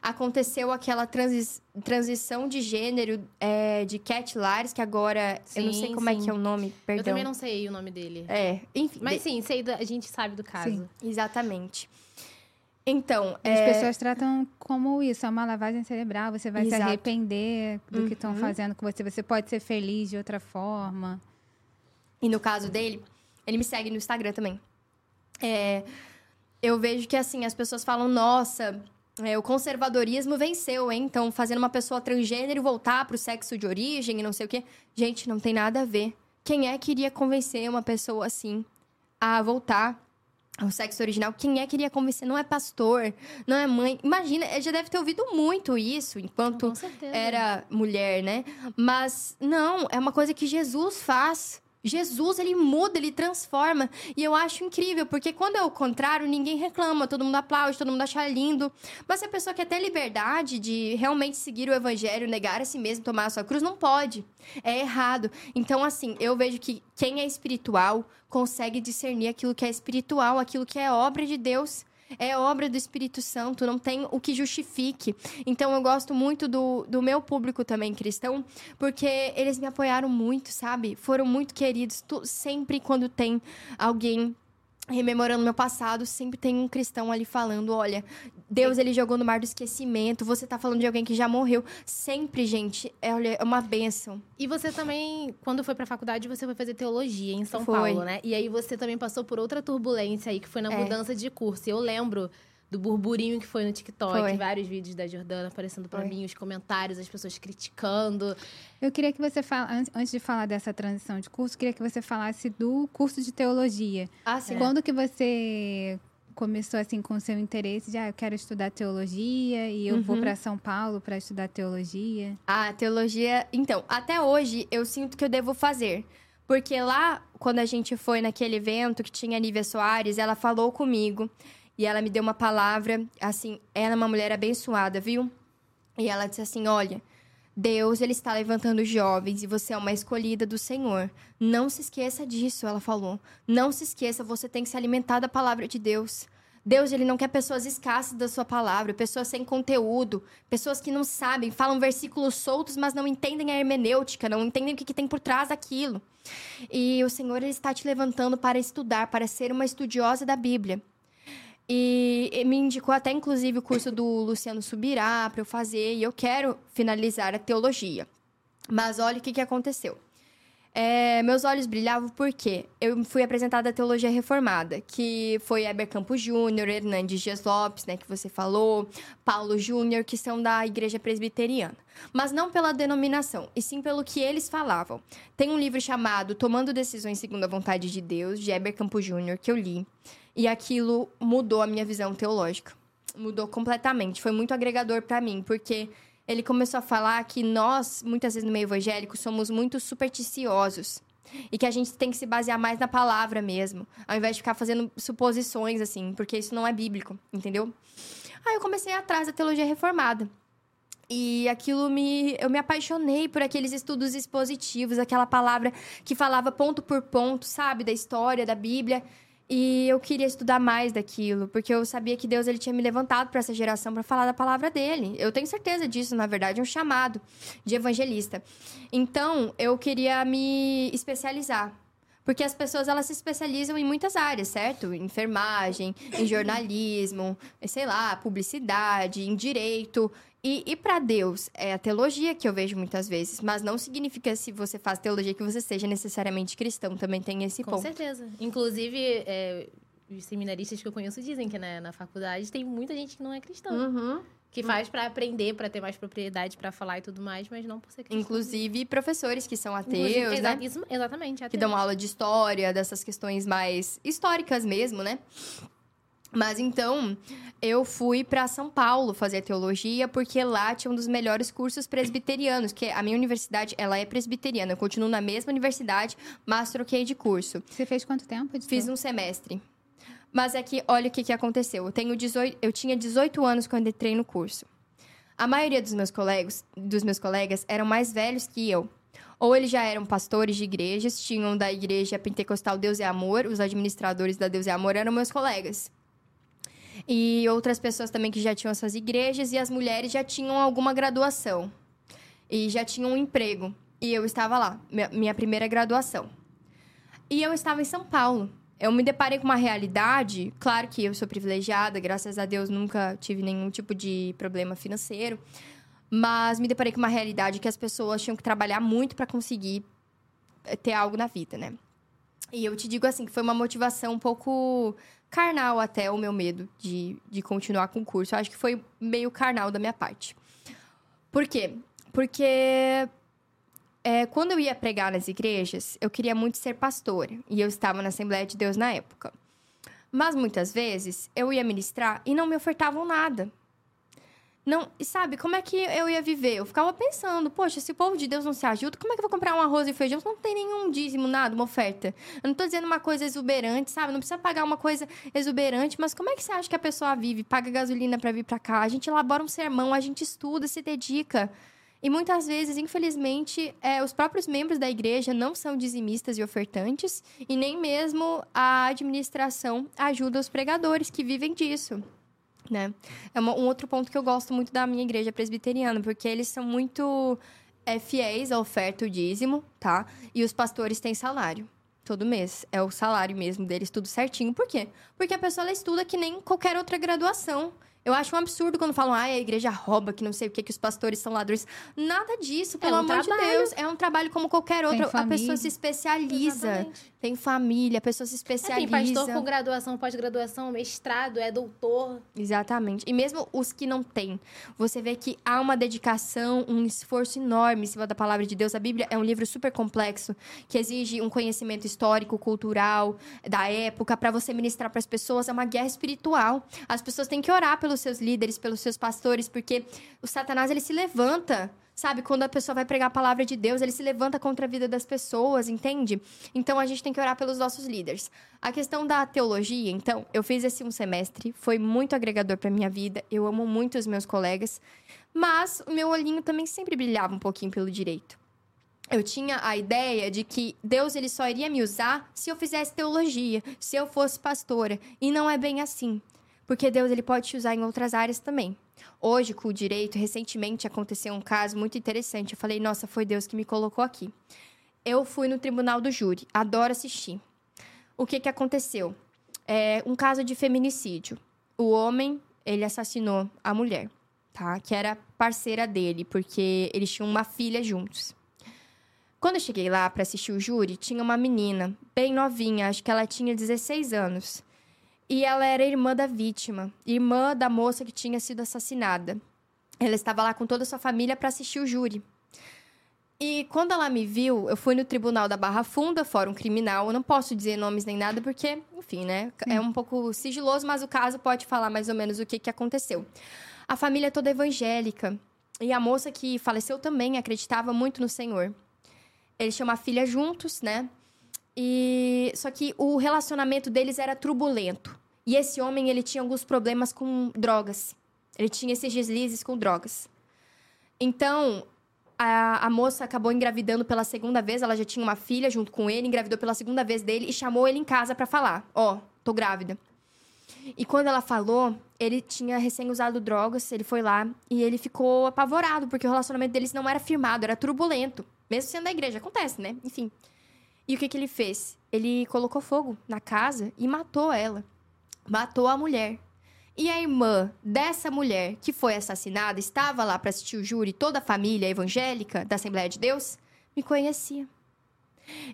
aconteceu aquela transi transição de gênero é, de Cat Lares, que agora. eu não sei Sim, como é sim. que é o nome, perdão. Eu também não sei o nome dele. É, enfim. Mas sim, sei a gente sabe do caso. Sim. Exatamente. Então, As é, pessoas tratam como isso, é uma lavagem cerebral, você vai Exato. se arrepender do que estão Uhum. fazendo com você, você pode ser feliz de outra forma. E no caso dele, ele me segue no Instagram também. É, eu vejo que, assim, as pessoas falam, nossa, é, o conservadorismo venceu, hein? Então, fazendo uma pessoa transgênero voltar pro sexo de origem e não sei o quê. Gente, não tem nada a ver. Quem é que iria convencer uma pessoa assim a voltar ao sexo original? Quem é que iria convencer? Não é pastor, não é mãe. Imagina, já deve ter ouvido muito isso enquanto era mulher, né? Mas não, é uma coisa que Jesus faz. Jesus, ele muda, ele transforma. E eu acho incrível, porque quando é o contrário, ninguém reclama, todo mundo aplaude, todo mundo acha lindo. Mas se a pessoa quer ter liberdade de realmente seguir o evangelho, negar a si mesmo, tomar a sua cruz, não pode. É errado. Então, assim, eu vejo que quem é espiritual consegue discernir aquilo que é espiritual, aquilo que é obra de Deus. É obra do Espírito Santo, não tem o que justifique. Então, eu gosto muito do, do meu público também cristão, porque eles me apoiaram muito, sabe? Foram muito queridos. Tu- sempre quando tem alguém rememorando meu passado, sempre tem um cristão ali falando: olha, Deus ele jogou no mar do esquecimento, você tá falando de alguém que já morreu. Sempre, gente, é, olha, é uma bênção. E você também, quando foi pra faculdade, você foi fazer teologia em São Foi. Paulo, né? E aí você também passou por outra turbulência aí, que foi na É. mudança de curso. E eu lembro do burburinho que foi no TikTok, Foi. vários vídeos da Jordana aparecendo pra Foi. mim, os comentários, as pessoas criticando. Eu queria que você fala, an- antes de falar dessa transição de curso, queria que você falasse do curso de teologia. Ah, sim. Quando que você começou assim com o seu interesse de ah, eu quero estudar teologia e eu vou Uhum. para São Paulo para estudar teologia? A teologia. Então, até hoje eu sinto que eu devo fazer. Porque lá, quando a gente foi naquele evento que tinha a Nívia Soares, ela falou comigo e ela me deu uma palavra. Assim, ela é uma mulher abençoada, viu? E ela disse assim: Olha, Deus ele está levantando jovens e você é uma escolhida do Senhor. Não se esqueça disso, ela falou. Não se esqueça, você tem que se alimentar da palavra de Deus. Deus, ele não quer pessoas escassas da sua palavra, pessoas sem conteúdo, pessoas que não sabem, falam versículos soltos, mas não entendem a hermenêutica, não entendem o que, que tem por trás daquilo. E o Senhor ele está te levantando para estudar, para ser uma estudiosa da Bíblia. E e me indicou até, inclusive, o curso do Luciano Subirá para eu fazer, e eu quero finalizar a teologia. Mas olha o que, que aconteceu. É, meus olhos brilhavam porque eu fui apresentada a teologia reformada, que foi Heber Campos Júnior, Hernandes Dias Lopes, né, que você falou, Paulo Júnior, que são da igreja presbiteriana. Mas não pela denominação, e sim pelo que eles falavam. Tem um livro chamado Tomando Decisões Segundo a Vontade de Deus, de Heber Campos Júnior, que eu li, e aquilo mudou a minha visão teológica. Mudou completamente. Foi muito agregador para mim, porque ele começou a falar que nós, muitas vezes no meio evangélico, somos muito supersticiosos. E que a gente tem que se basear mais na palavra mesmo, ao invés de ficar fazendo suposições, assim, porque isso não é bíblico, entendeu? Aí eu comecei atrás da teologia reformada. E aquilo me. Eu me apaixonei por aqueles estudos expositivos, aquela palavra que falava ponto por ponto, sabe, da história, da Bíblia. E eu queria estudar mais daquilo, porque eu sabia que Deus ele tinha me levantado para essa geração para falar da palavra dele. Eu tenho certeza disso, na verdade, é um chamado de evangelista. Então, eu queria me especializar. Porque as pessoas elas se especializam em muitas áreas, certo? Em enfermagem, em jornalismo, sei lá, publicidade, em direito. E, e para Deus, é a teologia que eu vejo muitas vezes. Mas não significa, se você faz teologia, que você seja necessariamente cristão. Também tem esse Com ponto. certeza. Inclusive, é, os seminaristas que eu conheço dizem que né, na faculdade tem muita gente que não é cristã. Uhum. Que faz pra aprender, pra ter mais propriedade pra falar e tudo mais, mas não por ser cristão. Inclusive professores que são ateus, exa- né? isso- exatamente. Que ateus. dão aula de história, dessas questões mais históricas mesmo, né? Mas então, eu fui para São Paulo fazer teologia, porque lá tinha um dos melhores cursos presbiterianos, que a minha universidade, ela é presbiteriana. Eu continuo na mesma universidade, mas troquei de curso. Você fez quanto tempo? Fiz um semestre. Mas é que, olha o que, que aconteceu. Eu, tenho 18, eu tinha 18 anos quando entrei no curso. A maioria dos meus, colegas, dos meus colegas eram mais velhos que eu. Ou eles já eram pastores de igrejas, tinham da igreja pentecostal Deus é Amor, os administradores da Deus é Amor eram meus colegas. E outras pessoas também que já tinham essas igrejas, e as mulheres já tinham alguma graduação. E já tinham um emprego. E eu estava lá, minha, primeira graduação. E eu estava em São Paulo. Eu me deparei com uma realidade, claro que eu sou privilegiada, graças a Deus nunca tive nenhum tipo de problema financeiro, mas me deparei com uma realidade que as pessoas tinham que trabalhar muito para conseguir eh, ter algo na vida, né? E eu te digo assim, que foi uma motivação um pouco carnal até o meu medo de, de continuar com o curso. Eu acho que foi meio carnal da minha parte. Por quê? Porque é, quando eu ia pregar nas igrejas, eu queria muito ser pastora. E eu estava na Assembleia de Deus na época. Mas muitas vezes eu ia ministrar e não me ofertavam nada. Não, e sabe, como é que eu ia viver? Eu ficava pensando, poxa, se o povo de Deus não se ajuda, como é que eu vou comprar um arroz e feijão se não tem nenhum dízimo, nada, uma oferta? Eu não tô dizendo uma coisa exuberante, sabe? Não precisa pagar uma coisa exuberante, mas como é que você acha que a pessoa vive? Paga gasolina para vir para cá, a gente elabora um sermão, a gente estuda, se dedica. E muitas vezes, infelizmente, é, os próprios membros da igreja não são dizimistas e ofertantes, e nem mesmo a administração ajuda os pregadores que vivem disso. Né? É uma- um outro ponto que eu gosto muito da minha igreja presbiteriana, porque eles são muito é, fiéis à oferta, o dízimo, tá? E os pastores têm salário. Todo mês. É o salário mesmo deles, tudo certinho. Por quê? Porque a pessoa estuda que nem qualquer outra graduação. Eu acho um absurdo quando falam, ah, a igreja rouba, que não sei o que, que os pastores são ladrões. Nada disso, pelo um amor de trabalho. Deus. É um trabalho como qualquer outro. A pessoa se especializa. Exatamente. Tem família, a pessoa se É, especializa. Tem pastor com graduação, pós-graduação, mestrado, é doutor. Exatamente. E mesmo os que não têm, você vê que há uma dedicação, um esforço enorme em cima da palavra de Deus. A Bíblia é um livro super complexo, que exige um conhecimento histórico, cultural, da época, para você ministrar para as pessoas. É uma guerra espiritual. As pessoas têm que orar pelos seus líderes, pelos seus pastores, porque o Satanás ele se levanta. Sabe, quando a pessoa vai pregar a palavra de Deus, ele se levanta contra a vida das pessoas, entende? Então a gente tem que orar pelos nossos líderes. A questão da teologia, então, eu fiz esse um semestre, foi muito agregador para minha vida. Eu amo muito os meus colegas, mas o meu olhinho também sempre brilhava um pouquinho pelo direito. Eu tinha a ideia de que Deus ele só iria me usar se eu fizesse teologia, se eu fosse pastora, e não é bem assim. Porque Deus ele pode te usar em outras áreas também. Hoje, com o direito, recentemente aconteceu um caso muito interessante. Eu falei, nossa, foi Deus que me colocou aqui. Eu fui no tribunal do júri, adoro assistir. O que, que aconteceu? É um caso de feminicídio. O homem, ele assassinou a mulher, tá? Que era parceira dele, porque eles tinham uma filha juntos. Quando eu cheguei lá para assistir o júri, tinha uma menina, bem novinha, acho que ela tinha 16 anos. E ela era irmã da vítima, irmã da moça que tinha sido assassinada. Ela estava lá com toda a sua família para assistir o júri. E quando ela me viu, eu fui no tribunal da Barra Funda, Fórum Criminal. Eu não posso dizer nomes nem nada, porque, enfim, né? É um pouco sigiloso, mas o caso pode falar mais ou menos o que, que aconteceu. A família é toda evangélica. E a moça que faleceu também acreditava muito no Senhor. Eles tinham uma filha juntos, né? E só que o relacionamento deles era turbulento. E esse homem, ele tinha alguns problemas com drogas. Ele tinha esses deslizes com drogas. Então, a, a moça acabou engravidando pela segunda vez. Ela já tinha uma filha junto com ele, engravidou pela segunda vez dele e chamou ele em casa pra falar: Ó, tô grávida. E quando ela falou, ele tinha recém usado drogas, ele foi lá e ele ficou apavorado, porque o relacionamento deles não era firmado, era turbulento. Mesmo sendo da igreja, acontece, né? Enfim. E o que, que ele fez? Ele colocou fogo na casa e matou ela. Matou a mulher. E a irmã dessa mulher que foi assassinada estava lá para assistir o júri, toda a família evangélica da Assembleia de Deus, me conhecia.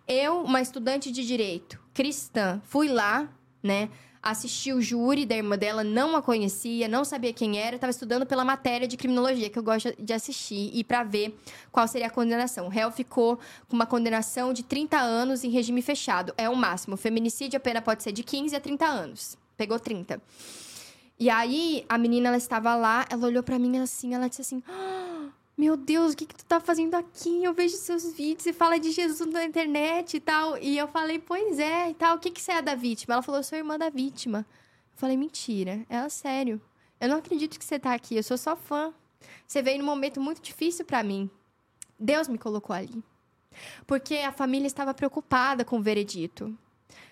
Eu, uma estudante de direito cristã, fui lá, né? Assisti o júri da irmã dela, não a conhecia, não sabia quem era, estava estudando pela matéria de criminologia que eu gosto de assistir e para ver qual seria a condenação. O réu ficou com uma condenação de 30 anos em regime fechado, é o máximo. O feminicídio a pena pode ser de 15 a 30 anos. Pegou 30. E aí, a menina, ela estava lá, ela olhou pra mim assim, ela disse assim: "Ah, Meu Deus, o que, que tu tá fazendo aqui? Eu vejo seus vídeos e fala de Jesus na internet e tal. E eu falei, pois é, e tal. O que, que você é da vítima? Ela falou, eu sou irmã da vítima. Eu falei, mentira. Ela, sério. Eu não acredito que você tá aqui, eu sou só fã. Você veio num momento muito difícil para mim. Deus me colocou ali. Porque a família estava preocupada com o veredito.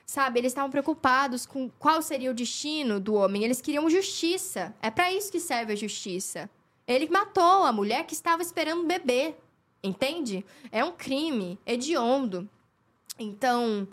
Sabe, eles estavam preocupados com qual seria o destino do homem. Eles queriam justiça. É para isso que serve a justiça. Ele matou a mulher que estava esperando um bebê. Entende? É um crime hediondo. Então,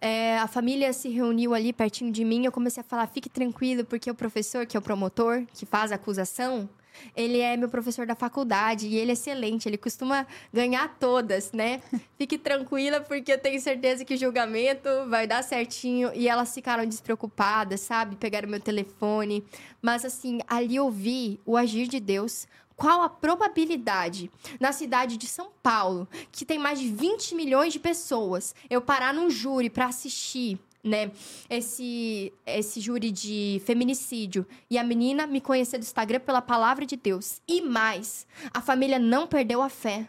é, a família se reuniu ali pertinho de mim. Eu comecei a falar: fique tranquilo, porque o professor, que é o promotor, que faz a acusação, ele é meu professor da faculdade e ele é excelente, ele costuma ganhar todas, né? Fique tranquila, porque eu tenho certeza que o julgamento vai dar certinho. E elas ficaram despreocupadas, sabe? Pegaram meu telefone. Mas, assim, ali eu vi o agir de Deus. Qual a probabilidade na cidade de São Paulo, que tem mais de 20 milhões de pessoas, eu parar num júri para assistir né, esse, esse júri de feminicídio e a menina me conhecer do Instagram pela palavra de Deus. E mais, a família não perdeu a fé.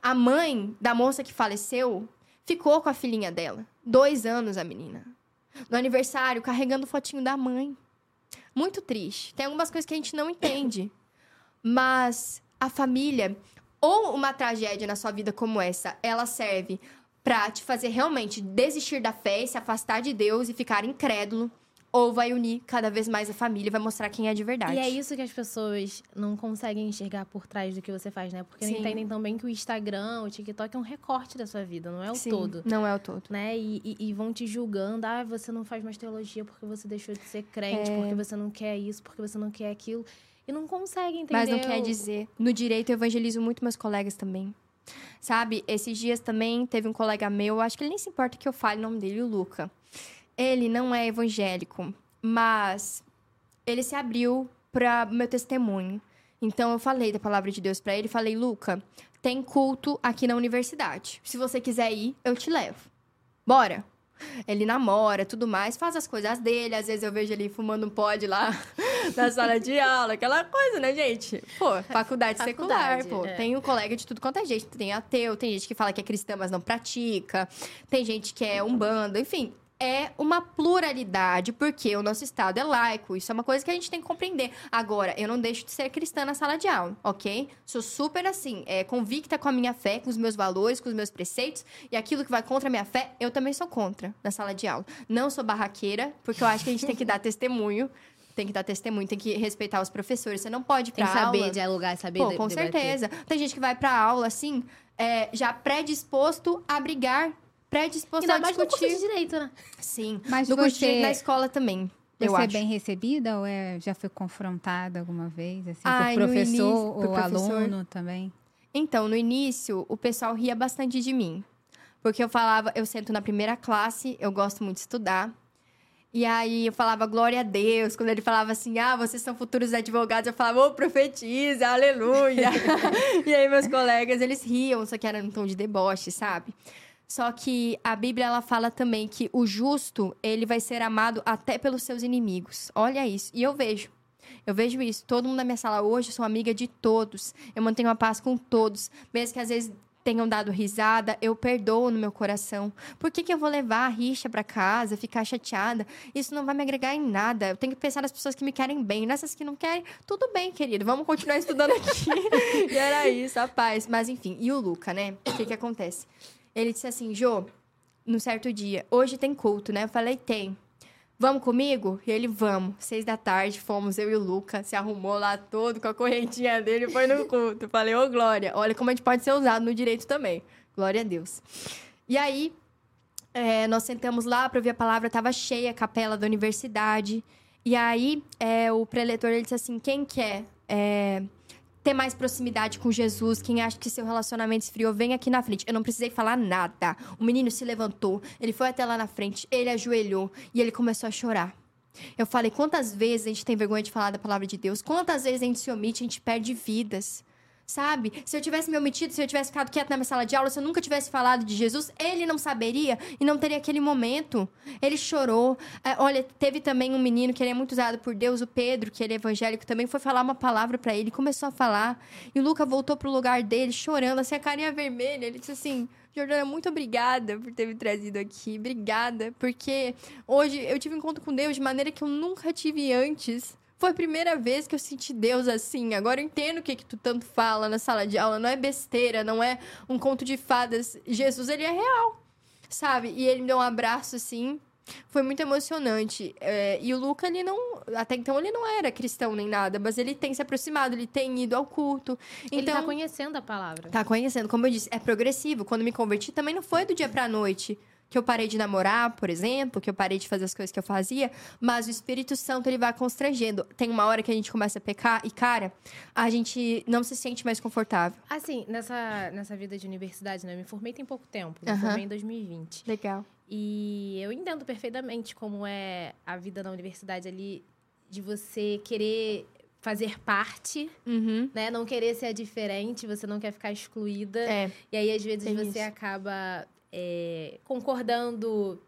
A mãe da moça que faleceu ficou com a filhinha dela. Dois anos a menina. No aniversário, carregando o fotinho da mãe. Muito triste. Tem algumas coisas que a gente não entende. Mas a família, ou uma tragédia na sua vida como essa, ela serve pra te fazer realmente desistir da fé se afastar de Deus e ficar incrédulo, ou vai unir cada vez mais a família e vai mostrar quem é de verdade. E é isso que as pessoas não conseguem enxergar por trás do que você faz, né? Porque não Sim. entendem também que o Instagram, o TikTok é um recorte da sua vida, não é o Sim, todo. Não é o todo. Né? E, e- e vão te julgando, ah, você não faz mais teologia porque você deixou de ser crente, É. porque você não quer isso, porque você não quer aquilo. E não conseguem entender. Mas não quer dizer. No direito, eu evangelizo muito meus colegas também. Sabe, esses dias também teve um colega meu, acho que ele nem se importa que eu fale o nome dele, o Luca. Ele não é evangélico, mas ele se abriu para meu testemunho. Então eu falei da palavra de Deus para ele, falei, Luca, tem culto aqui na universidade. Se você quiser ir, eu te levo. Bora. Ele namora, tudo mais, faz as coisas dele. Às vezes eu vejo ele fumando um pod lá na sala de aula, aquela coisa, né, gente? Pô, faculdade, secular, Faculdade, pô. é. Tem um colega de tudo quanto é gente. Tem ateu, tem gente que fala que é cristã, mas não pratica. Tem gente que é umbanda, enfim. É uma pluralidade, porque o nosso Estado é laico. Isso é uma coisa que a gente tem que compreender. Agora, eu não deixo de ser cristã na sala de aula, ok? Sou super assim, é, convicta com a minha fé, com os meus valores, com os meus preceitos. E aquilo que vai contra a minha fé, eu também sou contra na sala de aula. Não sou barraqueira, porque eu acho que a gente tem que dar testemunho. Tem que dar testemunho, tem que respeitar os professores. Você não pode ir Tem pra que saber aula... dialogar, saber Pô, de- com debater. certeza. Tem gente que vai pra aula, assim, é, já predisposto a brigar, predisposto a no discutir. de direito, né? Sim. Mas no curso você- direito na escola também, eu Você é acho. bem recebida ou é, já foi confrontada alguma vez? Assim, Ai, por no professor início- ou por professor. aluno também? Então, no início, o pessoal ria bastante de mim. Porque eu falava, eu sento na primeira classe, eu gosto muito de estudar. E aí eu falava glória a Deus. Quando ele falava assim, ah, vocês são futuros advogados, eu falava, ô, profetiza, aleluia. e aí meus colegas, eles riam, só que era num tom de deboche, sabe? Só que a Bíblia, ela fala também que o justo, ele vai ser amado até pelos seus inimigos. Olha isso. E eu vejo. Eu vejo isso. Todo mundo na minha sala hoje, eu sou amiga de todos. Eu mantenho a paz com todos. Mesmo que às vezes tenham dado risada, eu perdoo no meu coração. Por que, que eu vou levar a rixa pra casa, ficar chateada? Isso não vai me agregar em nada. Eu tenho que pensar nas pessoas que me querem bem. Nessas que não querem, tudo bem, querido. Vamos continuar estudando aqui. e era isso, a paz. Mas enfim, e o Luca, né? O que que acontece? Ele disse assim, Jô, num certo dia, hoje tem culto, né? Eu falei, tem. Vamos comigo? E ele, vamos. Seis da tarde, fomos, eu e o Luca. Se arrumou lá todo com a correntinha dele foi no culto. Falei, ô Glória, olha como a gente pode ser usado no direito também. Glória a Deus. E aí, é, nós sentamos lá para ouvir a palavra, tava cheia a capela da universidade. E aí, é, o preletor, ele disse assim, quem quer é, ter mais proximidade com Jesus, quem acha que seu relacionamento esfriou, vem aqui na frente. Eu não precisei falar nada. O menino se levantou, ele foi até lá na frente, ele ajoelhou e ele começou a chorar. Eu falei, quantas vezes a gente tem vergonha de falar da palavra de Deus? Quantas vezes a gente se omite, a gente perde vidas? Sabe? Se eu tivesse me omitido, se eu tivesse ficado quieto na minha sala de aula, se eu nunca tivesse falado de Jesus, ele não saberia e não teria aquele momento. Ele chorou. É, olha, teve também um menino que ele é muito usado por Deus, o Pedro, que ele é evangélico também, foi falar uma palavra para ele, começou a falar. E o Luca voltou pro lugar dele, chorando, assim, a carinha vermelha. Ele disse assim: Jordana, muito obrigada por ter me trazido aqui. Obrigada, porque hoje eu tive um encontro com Deus de maneira que eu nunca tive antes. Foi a primeira vez que eu senti Deus assim. Agora eu entendo o que, que tu tanto fala na sala de aula. Não é besteira, não é um conto de fadas. Jesus, ele é real, sabe? E ele me deu um abraço assim. Foi muito emocionante. É, e o Luca, ele não. Até então, ele não era cristão nem nada, mas ele tem se aproximado, ele tem ido ao culto. Ele Então, tá conhecendo a palavra. Tá conhecendo, como eu disse, é progressivo. Quando me converti, também não foi do dia pra noite que eu parei de namorar, por exemplo, que eu parei de fazer as coisas que eu fazia, mas o Espírito Santo ele vai constrangendo. Tem uma hora que a gente começa a pecar e, cara, a gente não se sente mais confortável. Assim, nessa, nessa vida de universidade, né? Eu me formei tem pouco tempo. Me formei em 2020. Legal. E eu entendo perfeitamente como é a vida na universidade ali, de você querer fazer parte, Uhum. né? Não querer ser diferente, você não quer ficar excluída. É, E aí, às vezes, Tem você isso. acaba é, concordando.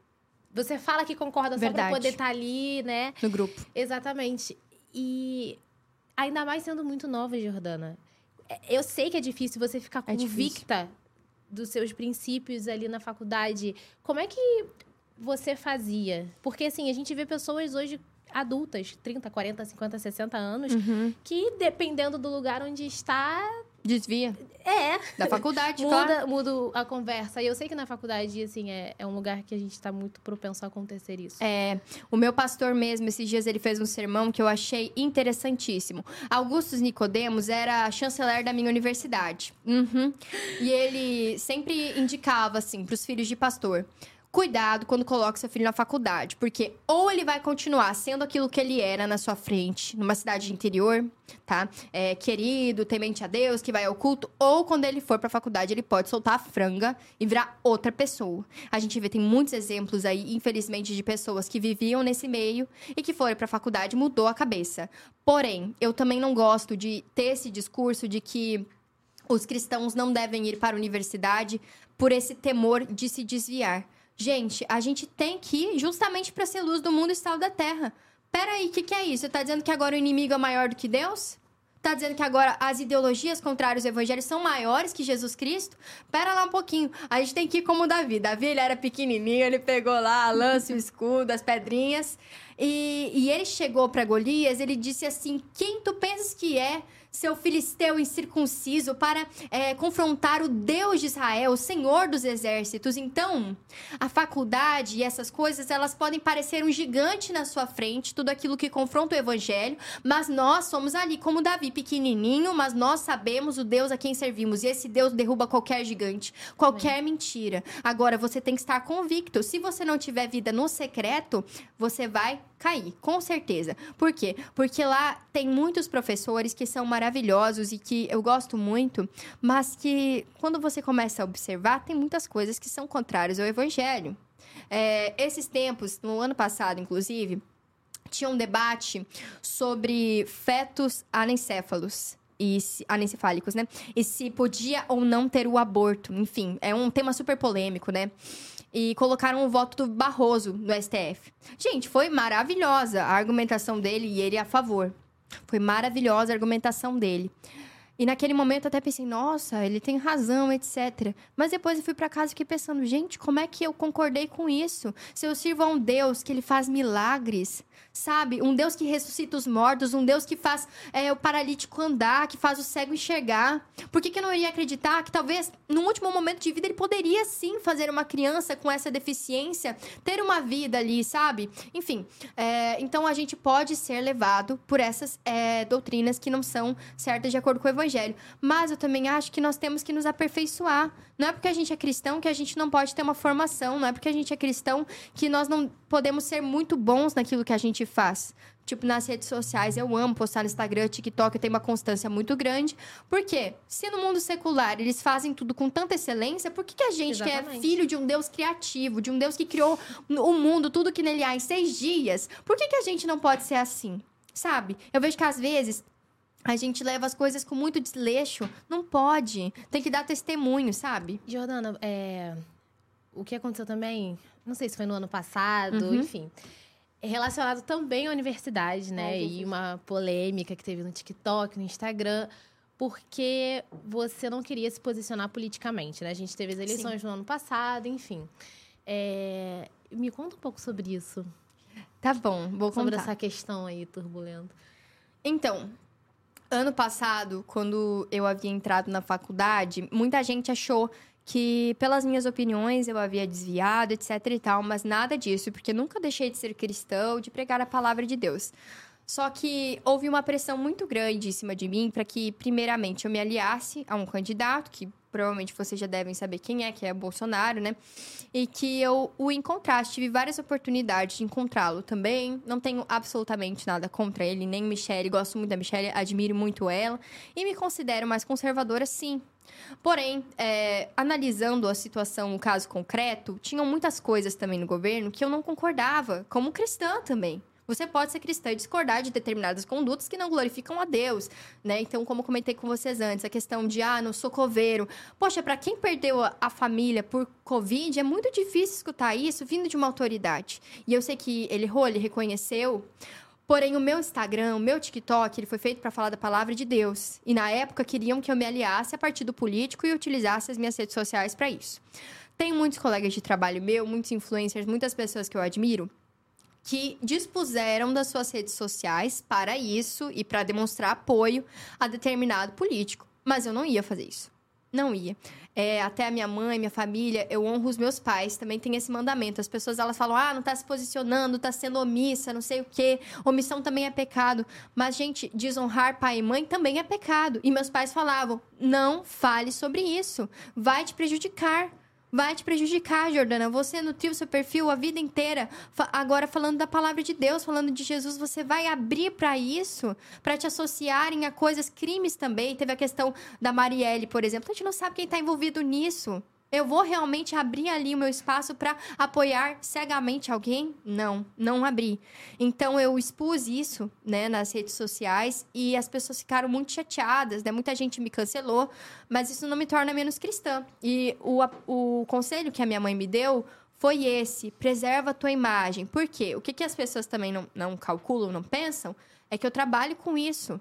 Você fala que concorda só pra Verdade. poder estar ali, né? no grupo. Exatamente. E ainda mais sendo muito nova, Jordana. É, Eu sei que é difícil você ficar É convicta dos seus princípios ali na faculdade. Como é que você fazia? Porque assim, a gente vê pessoas hoje adultas, 30, 40, 50, 60 anos, Uhum. que dependendo do lugar onde está, Desvia. é, Da faculdade, claro. muda, muda a conversa. E eu sei que na faculdade, assim, é, é um lugar que a gente está muito propenso a acontecer isso. É, o meu pastor mesmo, esses dias ele fez um sermão que eu achei interessantíssimo. Augustus Nicodemos era chanceler da minha universidade. Uhum. E ele sempre indicava, assim, para os filhos de pastor. Cuidado quando coloca seu filho na faculdade, porque ou ele vai continuar sendo aquilo que ele era na sua frente, numa cidade de interior, tá? É, querido, temente a Deus, que vai ao culto, ou quando ele for pra faculdade, ele pode soltar a franga e virar outra pessoa. A gente vê, tem muitos exemplos aí, infelizmente, de pessoas que viviam nesse meio e que foram pra faculdade e mudou a cabeça. Porém, eu também não gosto de ter esse discurso de que os cristãos não devem ir para a universidade por esse temor de se desviar. Gente, a gente tem que ir justamente para ser luz do mundo e sal da terra. Peraí, o que, que é isso? Você tá dizendo que agora o inimigo é maior do que Deus? Tá dizendo que agora as ideologias contrárias ao evangelho são maiores que Jesus Cristo? Pera lá um pouquinho. A gente tem que ir como Davi. Davi, ele era pequenininho, ele pegou lá a lança, o escudo, as pedrinhas. E, e ele chegou para Golias, ele disse assim, quem tu pensas que é, seu filisteu incircunciso, para é, confrontar o Deus de Israel, o Senhor dos exércitos? Então, a faculdade e essas coisas, elas podem parecer um gigante na sua frente, tudo aquilo que confronta o evangelho, mas nós somos ali como Davi, pequenininho, mas nós sabemos o Deus a quem servimos. E esse Deus derruba qualquer gigante, qualquer mentira. Agora, você tem que estar convicto. Se você não tiver vida no secreto, você vai cair, com certeza. Por quê? Porque lá tem muitos professores que são maravilhosos e que eu gosto muito, mas que quando você começa a observar, tem muitas coisas que são contrárias ao evangelho. É, esses tempos, no ano passado, inclusive, tinha um debate sobre fetos anencéfalos. E anencefálicos, né? E se podia ou não ter o aborto. Enfim, é um tema super polêmico, né? E colocaram o voto do Barroso no STF. Gente, foi maravilhosa a argumentação dele e ele a favor. Foi maravilhosa a argumentação dele. E naquele momento eu até pensei, nossa, ele tem razão, etc. Mas depois eu fui pra casa e fiquei pensando, gente, como é que eu concordei com isso? Se eu sirvo a um Deus que ele faz milagres, sabe? Um Deus que ressuscita os mortos, um Deus que faz é, o paralítico andar, que faz o cego enxergar. Por que, que eu não iria acreditar que talvez, no último momento de vida, ele poderia sim fazer uma criança com essa deficiência ter uma vida ali, sabe? Enfim, é, então a gente pode ser levado por essas é, doutrinas que não são certas de acordo com o evangelho. Mas eu também acho que nós temos que nos aperfeiçoar. Não é porque a gente é cristão que a gente não pode ter uma formação. Não é porque a gente é cristão que nós não podemos ser muito bons naquilo que a gente faz. Tipo, nas redes sociais, eu amo postar no Instagram, TikTok, eu tenho uma constância muito grande. Por quê? Se no mundo secular eles fazem tudo com tanta excelência, por que, que a gente, que é filho de um Deus criativo, de um Deus que criou o mundo, tudo que nele há em seis dias, por que, que a gente não pode ser assim? Sabe? Eu vejo que às vezes a gente leva as coisas com muito desleixo. Não pode. Tem que dar testemunho, sabe? Jordana, é, o que aconteceu também, não sei se foi no ano passado, Uhum. enfim. É relacionado também à universidade, né? Ai, e uma polêmica que teve no TikTok, no Instagram, porque você não queria se posicionar politicamente, né? A gente teve as eleições no ano passado, enfim. É, Me conta um pouco sobre isso, Tá bom, vou sobre contar. essa questão aí turbulenta. Então, ano passado, quando eu havia entrado na faculdade, muita gente achou que pelas minhas opiniões eu havia desviado, etc e tal, mas nada disso, porque nunca deixei de ser cristão, de pregar a palavra de Deus. Só que houve uma pressão muito grande em cima de mim para que, primeiramente, eu me aliasse a um candidato, que provavelmente vocês já devem saber quem é, que é Bolsonaro, né? E que eu o encontrasse. Tive várias oportunidades de encontrá-lo também. Não tenho absolutamente nada contra ele, nem Michelle. Gosto muito da Michelle, admiro muito ela. E me considero mais conservadora, sim. Porém, é, analisando a situação, o caso concreto, tinham muitas coisas também no governo que eu não concordava, como cristã também. Você pode ser cristã e discordar de determinadas condutas que não glorificam a Deus, né? Então, como comentei com vocês antes, a questão de, ah, não sou coveiro. Poxa, para quem perdeu a, família por Covid, é muito difícil escutar isso vindo de uma autoridade. E eu sei que ele errou, ele reconheceu. Porém, o meu Instagram, o meu TikTok, ele foi feito para falar da palavra de Deus. E na época queriam que eu me aliasse a partido político e utilizasse as minhas redes sociais para isso. Tem muitos colegas de trabalho meu, muitos influencers, muitas pessoas que eu admiro, que dispuseram das suas redes sociais para isso e para demonstrar apoio a determinado político. Mas eu não ia fazer isso. Não ia. É, até a minha mãe, minha família, eu honro os meus pais, também tem esse mandamento. As pessoas elas falam, ah, não tá se posicionando, tá sendo omissa, não sei o quê. Omissão também é pecado. Mas, gente, desonrar pai e mãe também é pecado. E meus pais falavam, não fale sobre isso. Vai te prejudicar. Vai te prejudicar, Jordana. Você nutriu seu perfil a vida inteira. Agora, falando da palavra de Deus, falando de Jesus, você vai abrir para isso, para te associarem a coisas, crimes também. Teve a questão da Marielle, por exemplo. A gente não sabe quem está envolvido nisso. Eu vou realmente abrir ali o meu espaço para apoiar cegamente alguém? Não, não abri. Então eu expus isso, né, nas redes sociais e as pessoas ficaram muito chateadas, né? Muita gente me cancelou, mas isso não me torna menos cristã. E o, o conselho que a minha mãe me deu foi esse: preserva a tua imagem. Por quê? O que, que as pessoas também não, não calculam, não pensam, é que eu trabalho com isso.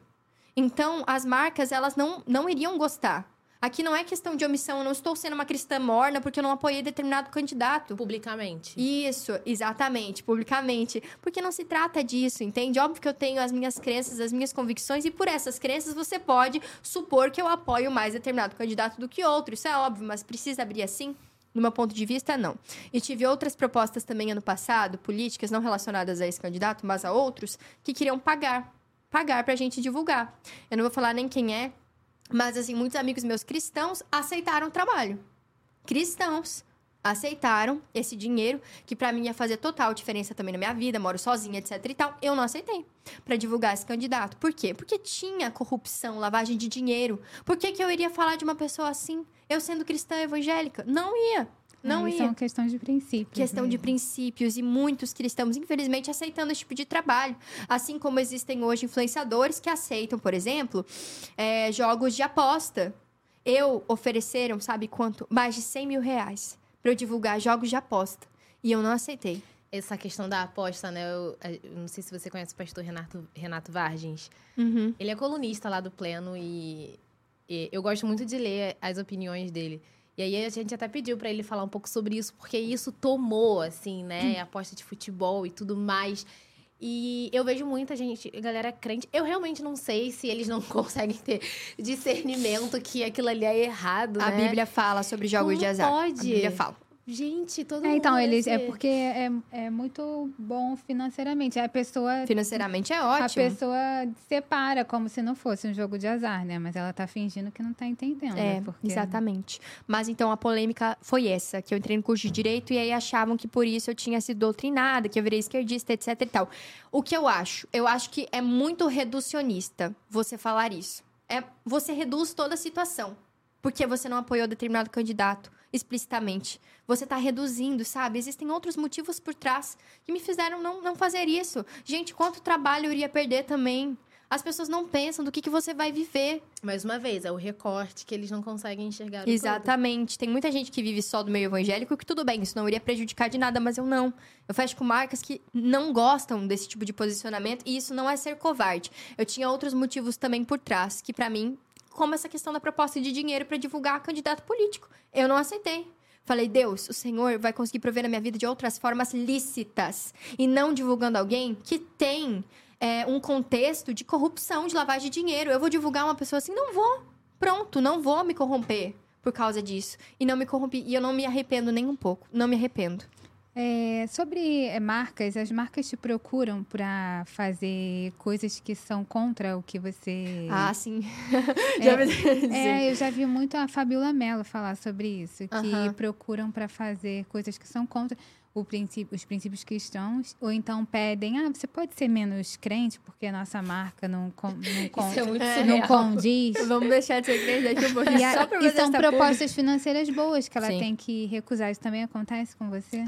Então, as marcas, elas não, não iriam gostar. Aqui não é questão de omissão, eu não estou sendo uma cristã morna porque eu não apoiei determinado candidato. Publicamente. Isso, exatamente, publicamente. Porque não se trata disso, entende? Óbvio que eu tenho as minhas crenças, as minhas convicções, e por essas crenças você pode supor que eu apoio mais determinado candidato do que outro. Isso é óbvio, mas precisa abrir assim? No meu ponto de vista, não. E tive outras propostas também ano passado, políticas não relacionadas a esse candidato, mas a outros, que queriam pagar. Pagar pra gente divulgar. Eu não vou falar nem quem é, mas assim, muitos amigos meus cristãos aceitaram o trabalho cristãos aceitaram esse dinheiro, que pra mim ia fazer total diferença também na minha vida, moro sozinha, etc e tal. Eu não aceitei pra divulgar esse candidato. Por quê? Porque tinha corrupção, lavagem de dinheiro. Por que, que eu iria falar de uma pessoa assim? Eu sendo cristã evangélica? Não ia. Não Aí ia. São questões de princípios. Questão de mesmo. princípios e muitos cristãos, infelizmente, aceitando esse tipo de trabalho. Assim como existem hoje influenciadores que aceitam, por exemplo, é, jogos de aposta. Eu ofereceram, sabe quanto? Mais de 100 mil reais para eu divulgar jogos de aposta. E eu não aceitei. Essa questão da aposta, né? Eu, eu não sei se você conhece o pastor Renato, Renato Vargens. Uhum. Ele é colunista lá do Pleno e, e eu gosto muito de ler as opiniões dele. E aí a gente até pediu pra ele falar um pouco sobre isso, porque isso tomou, assim, né? Aposta de futebol e tudo mais. E eu vejo muita gente, galera crente. Eu realmente não sei se eles não conseguem ter discernimento que aquilo ali é errado, A né? Bíblia fala sobre jogos de azar. pode? A Bíblia fala. Gente, todo É, mundo... então, eles, é porque é, é muito bom financeiramente. A pessoa, Financeiramente é a ótimo. pessoa separa como se não fosse um jogo de azar, né? Mas ela tá fingindo que não tá entendendo. É, né? Porque exatamente. Mas então a polêmica foi essa, que eu entrei no curso de direito e aí achavam que por isso eu tinha sido doutrinada, que eu virei esquerdista, etc e tal. O que eu acho? Eu acho que é muito reducionista você falar isso. É, você reduz toda a situação. Porque você não apoiou determinado candidato explicitamente. Você tá reduzindo, sabe? Existem outros motivos por trás que me fizeram não, não fazer isso. Gente, quanto trabalho eu iria perder também? As pessoas não pensam do que, que você vai viver. Mais uma vez, é o recorte que eles não conseguem enxergar. o todo. Exatamente. Tem muita gente que vive só do meio evangélico, que tudo bem, isso não iria prejudicar de nada, mas eu não. Eu fecho com marcas que não gostam desse tipo de posicionamento e isso não é ser covarde. Eu tinha outros motivos também por trás, que pra mim, como essa questão da proposta de dinheiro pra divulgar candidato político, eu não aceitei. Falei, Deus, o Senhor vai conseguir prover na minha vida de outras formas lícitas e não divulgando alguém que tem é, um contexto de corrupção, de lavagem de dinheiro. Eu vou divulgar uma pessoa assim? Não vou. Pronto, não vou me corromper por causa disso. E não me corrompi. E eu não me arrependo nem um pouco. Não me arrependo. É, sobre é, marcas, as marcas te procuram para fazer coisas que são contra o que você. Ah, sim. É. É, eu já vi muito a Fabiola Mello falar sobre isso, que Aham. procuram para fazer coisas que são contra o princípio, os princípios cristãos, ou então pedem, ah, você pode ser menos crente porque a nossa marca não, con- não, con- é não condiz. Vamos deixar de ser crente daqui um pouquinho E, a- só e são propostas financeiras boas que ela Sim. tem que recusar. Isso também acontece com você?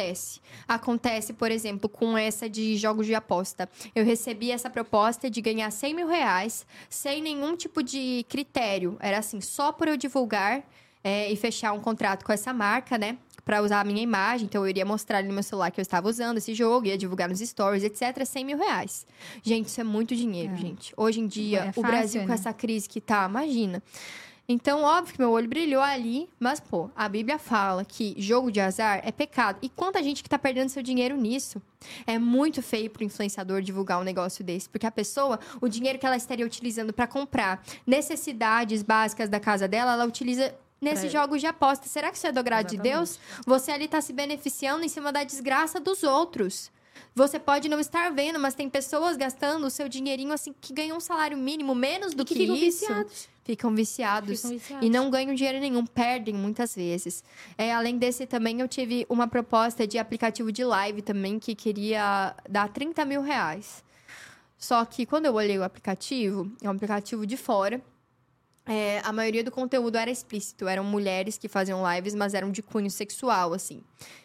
Acontece. Acontece, por exemplo, com essa de jogos de aposta. Eu recebi essa proposta de ganhar 100 mil reais sem nenhum tipo de critério. Era assim, só por eu divulgar é, e fechar um contrato com essa marca, né? Pra usar a minha imagem. Então, eu iria mostrar ali no meu celular que eu estava usando esse jogo, ia divulgar nos stories, etc. 100 mil reais. Gente, isso é muito dinheiro, É. gente. Hoje em dia, É o fácil, Brasil com né? essa crise que tá, imagina. Então, óbvio que meu olho brilhou ali, mas, pô, a Bíblia fala que jogo de azar é pecado. E quanta gente que tá perdendo seu dinheiro nisso? É muito feio pro influenciador divulgar um negócio desse, porque a pessoa, o dinheiro que ela estaria utilizando para comprar necessidades básicas da casa dela, ela utiliza nesses Pra- jogos de aposta. Será que isso é do agrado de Deus? Você ali tá se beneficiando em cima da desgraça dos outros. Você pode não estar vendo, mas tem pessoas gastando o seu dinheirinho assim que ganham um salário mínimo menos do E que que, ficam isso. viciados. Ficam viciados. Ficam viciados. E não ganham dinheiro nenhum, perdem muitas vezes. É, além desse, também eu tive uma proposta de aplicativo de live também que queria dar 30 mil reais. Só que quando eu olhei o aplicativo, é um aplicativo de fora. É, a maioria do conteúdo era explícito. Eram mulheres que faziam lives, mas eram de cunho sexual, assim.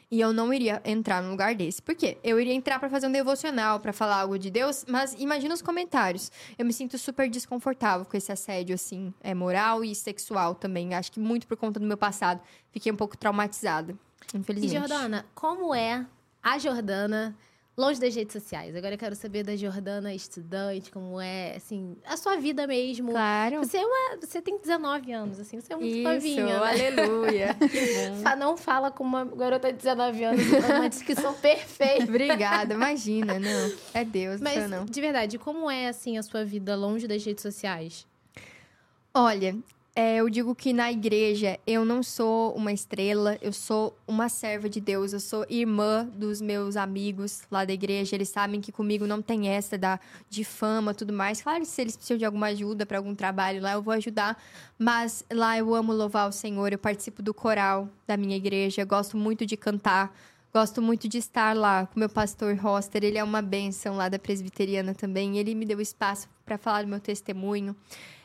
E eu não iria entrar num lugar desse. Por quê? Eu iria entrar pra fazer um devocional, pra falar algo de Deus, mas imagina os comentários. Eu me sinto super desconfortável com esse assédio, assim, é moral e sexual também. Acho que muito por conta do meu passado. Fiquei um pouco traumatizada, E infelizmente. Jordana, como é a Jordana longe das redes sociais? Agora eu quero saber da Jordana estudante, como é, assim, a sua vida mesmo. Claro. Você é uma, você tem 19 anos, assim, você é muito Isso, novinha, né? aleluia. Fa- Não fala com uma garota de 19 anos, uma descrição perfeita. Obrigada, imagina, não. É Deus, Mas, não. de verdade, como é, assim, a sua vida longe das redes sociais? Olha, é, eu digo que na igreja eu não sou uma estrela, eu sou uma serva de Deus, eu sou irmã dos meus amigos lá da igreja. Eles sabem que comigo não tem essa da, de fama tudo mais. Claro, se eles precisam de alguma ajuda para algum trabalho lá, eu vou ajudar. Mas lá eu amo louvar o Senhor, eu participo do coral da minha igreja, gosto muito de cantar. Gosto muito de estar lá com meu pastor Roster. Ele é uma bênção lá da presbiteriana também. Ele me deu espaço para falar do meu testemunho.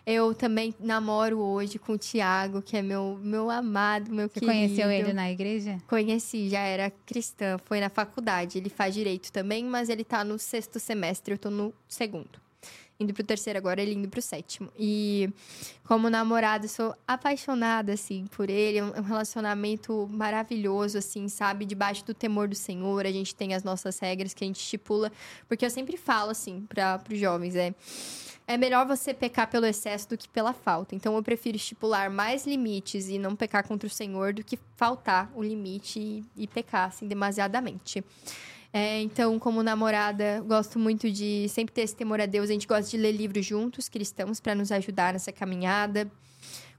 Eu também namoro hoje com o Tiago, que é meu, meu amado, meu Você querido. conheceu ele na igreja? Conheci, já era cristã, foi na faculdade. Ele faz direito também, mas ele tá no sexto semestre, eu tô no segundo. Indo pro terceiro agora, ele indo pro sétimo. E como namorada, eu sou apaixonada, assim, por ele. É um um relacionamento maravilhoso, assim, sabe? Debaixo do temor do Senhor, a gente tem as nossas regras que a gente estipula. Porque eu sempre falo, assim, para os jovens, é... É melhor você pecar pelo excesso do que pela falta. Então, eu prefiro estipular mais limites e não pecar contra o Senhor do que faltar o limite e, e pecar, assim, demasiadamente. É, então, como namorada, gosto muito de sempre ter esse temor a Deus. A gente gosta de ler livros juntos, cristãos, para nos ajudar nessa caminhada.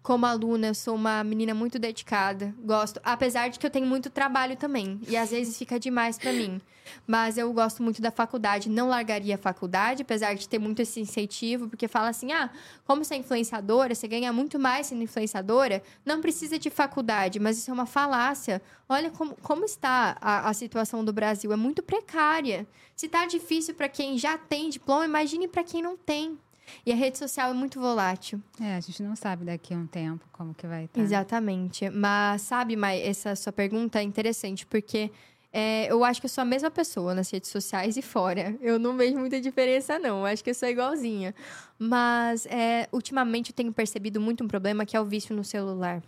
Como aluna, eu sou uma menina muito dedicada. Gosto, apesar de que eu tenho muito trabalho também. E às vezes fica demais para mim. Mas eu gosto muito da faculdade. Não largaria a faculdade, apesar de ter muito esse incentivo, porque fala assim: ah, como você é influenciadora, você ganha muito mais sendo influenciadora, não precisa de faculdade. Mas isso é uma falácia. Olha como, como está a, a situação do Brasil. É muito precária. Se tá difícil para quem já tem diploma, imagine para quem não tem. E a rede social é muito volátil. É, a gente não sabe daqui a um tempo como que vai estar. Exatamente. Mas sabe, Mai, essa sua pergunta é interessante, porque é, eu acho que eu sou a mesma pessoa nas redes sociais e fora. Eu não vejo muita diferença, não. Eu acho que eu sou igualzinha. Mas, é, ultimamente, eu tenho percebido muito um problema que é o vício no celular.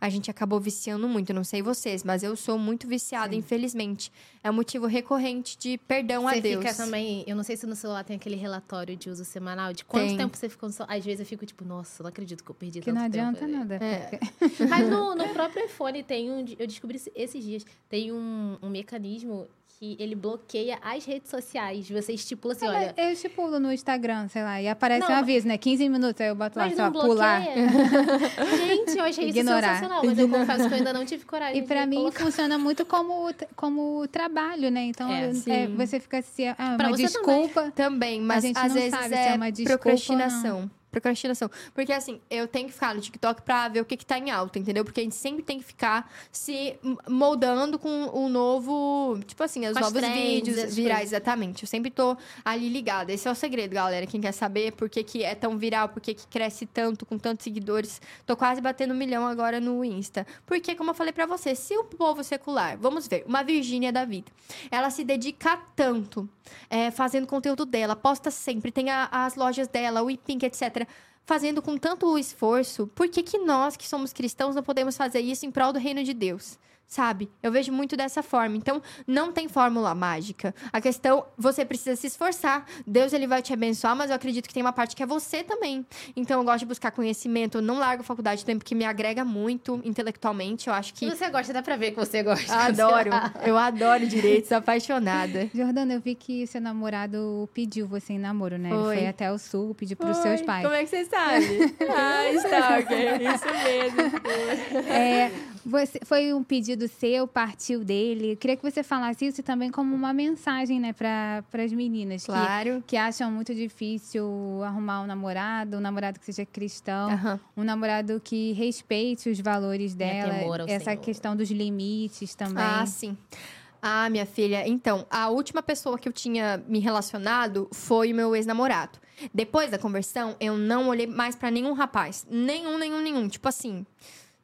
A gente acabou viciando muito, não sei vocês, mas eu sou muito viciada, infelizmente. É um motivo recorrente de perdão a Você Deus. fica também. Eu não sei se no celular tem aquele relatório de uso semanal de quanto Tem. tempo você ficou no celular. Às vezes eu fico tipo, nossa, não acredito que eu perdi Que tanto não tempo. adianta nada. É. porque- Mas no, no próprio iPhone tem um. Eu descobri esse- esses dias. Tem um, um mecanismo que ele bloqueia as redes sociais. Você estipula assim, Ah, olha. mas Eu estipulo no Instagram, sei lá, e aparece Não, um mas- aviso, né? 15 minutos, aí eu boto lá, Mas não pular. bloqueia. Gente, eu achei isso Ignorar. sensacional. Mas eu confesso que eu ainda não tive coragem E pra de mim colocar. funciona muito como, como trabalho, né? Então É, é, você fica assim, ah, Pra uma você desculpa. Também, mas gente às não vezes sabe se é, é uma desculpa ou procrastinação. Procrastinação. Porque assim, eu tenho que ficar no TikTok pra ver o que, que tá em alta, entendeu? Porque a gente sempre tem que ficar se moldando com o novo. Tipo assim, os Com novos trends, vídeos virais, coisas. exatamente. Eu sempre tô ali ligada. Esse é o segredo, galera. Quem quer saber por que, que é tão viral, por que, que cresce tanto, com tantos seguidores. Tô quase batendo um milhão agora no Insta. Porque, como eu falei pra você, se o povo secular, vamos ver, uma Virgínia da vida, ela se dedica tanto é, fazendo conteúdo dela, posta sempre, tem a- as lojas dela, o Ipink, etc. Fazendo com tanto esforço, por que, que nós, que somos cristãos, não podemos fazer isso em prol do reino de Deus? Sabe? Eu vejo muito dessa forma. Então, não tem fórmula mágica. A questão, você precisa se esforçar. Deus, ele vai te abençoar, mas eu acredito que tem uma parte que é você também. Então, eu gosto de buscar conhecimento. Eu não largo a faculdade também, porque me agrega muito intelectualmente. Eu acho que... Você gosta, dá pra ver que você gosta. Adoro. Eu adoro direito, sou apaixonada. Jordana, eu vi que seu namorado pediu você em namoro, né? Ele Foi. foi até o sul, pediu pros seus pais. Como é que você sabe? ah, Stalker. Isso mesmo. É, você, foi um pedido seu, partiu dele. Eu queria que você falasse isso também como uma mensagem, né, para as meninas que, Claro. que acham muito difícil arrumar um namorado, um namorado que seja cristão, Aham. um namorado que respeite os valores dela, essa Senhor. questão dos limites também. Ah, sim. Ah, minha filha, então, a última pessoa que eu tinha me relacionado foi o meu ex-namorado. Depois da conversão, eu não olhei mais pra nenhum rapaz. Nenhum, nenhum, nenhum. Tipo assim,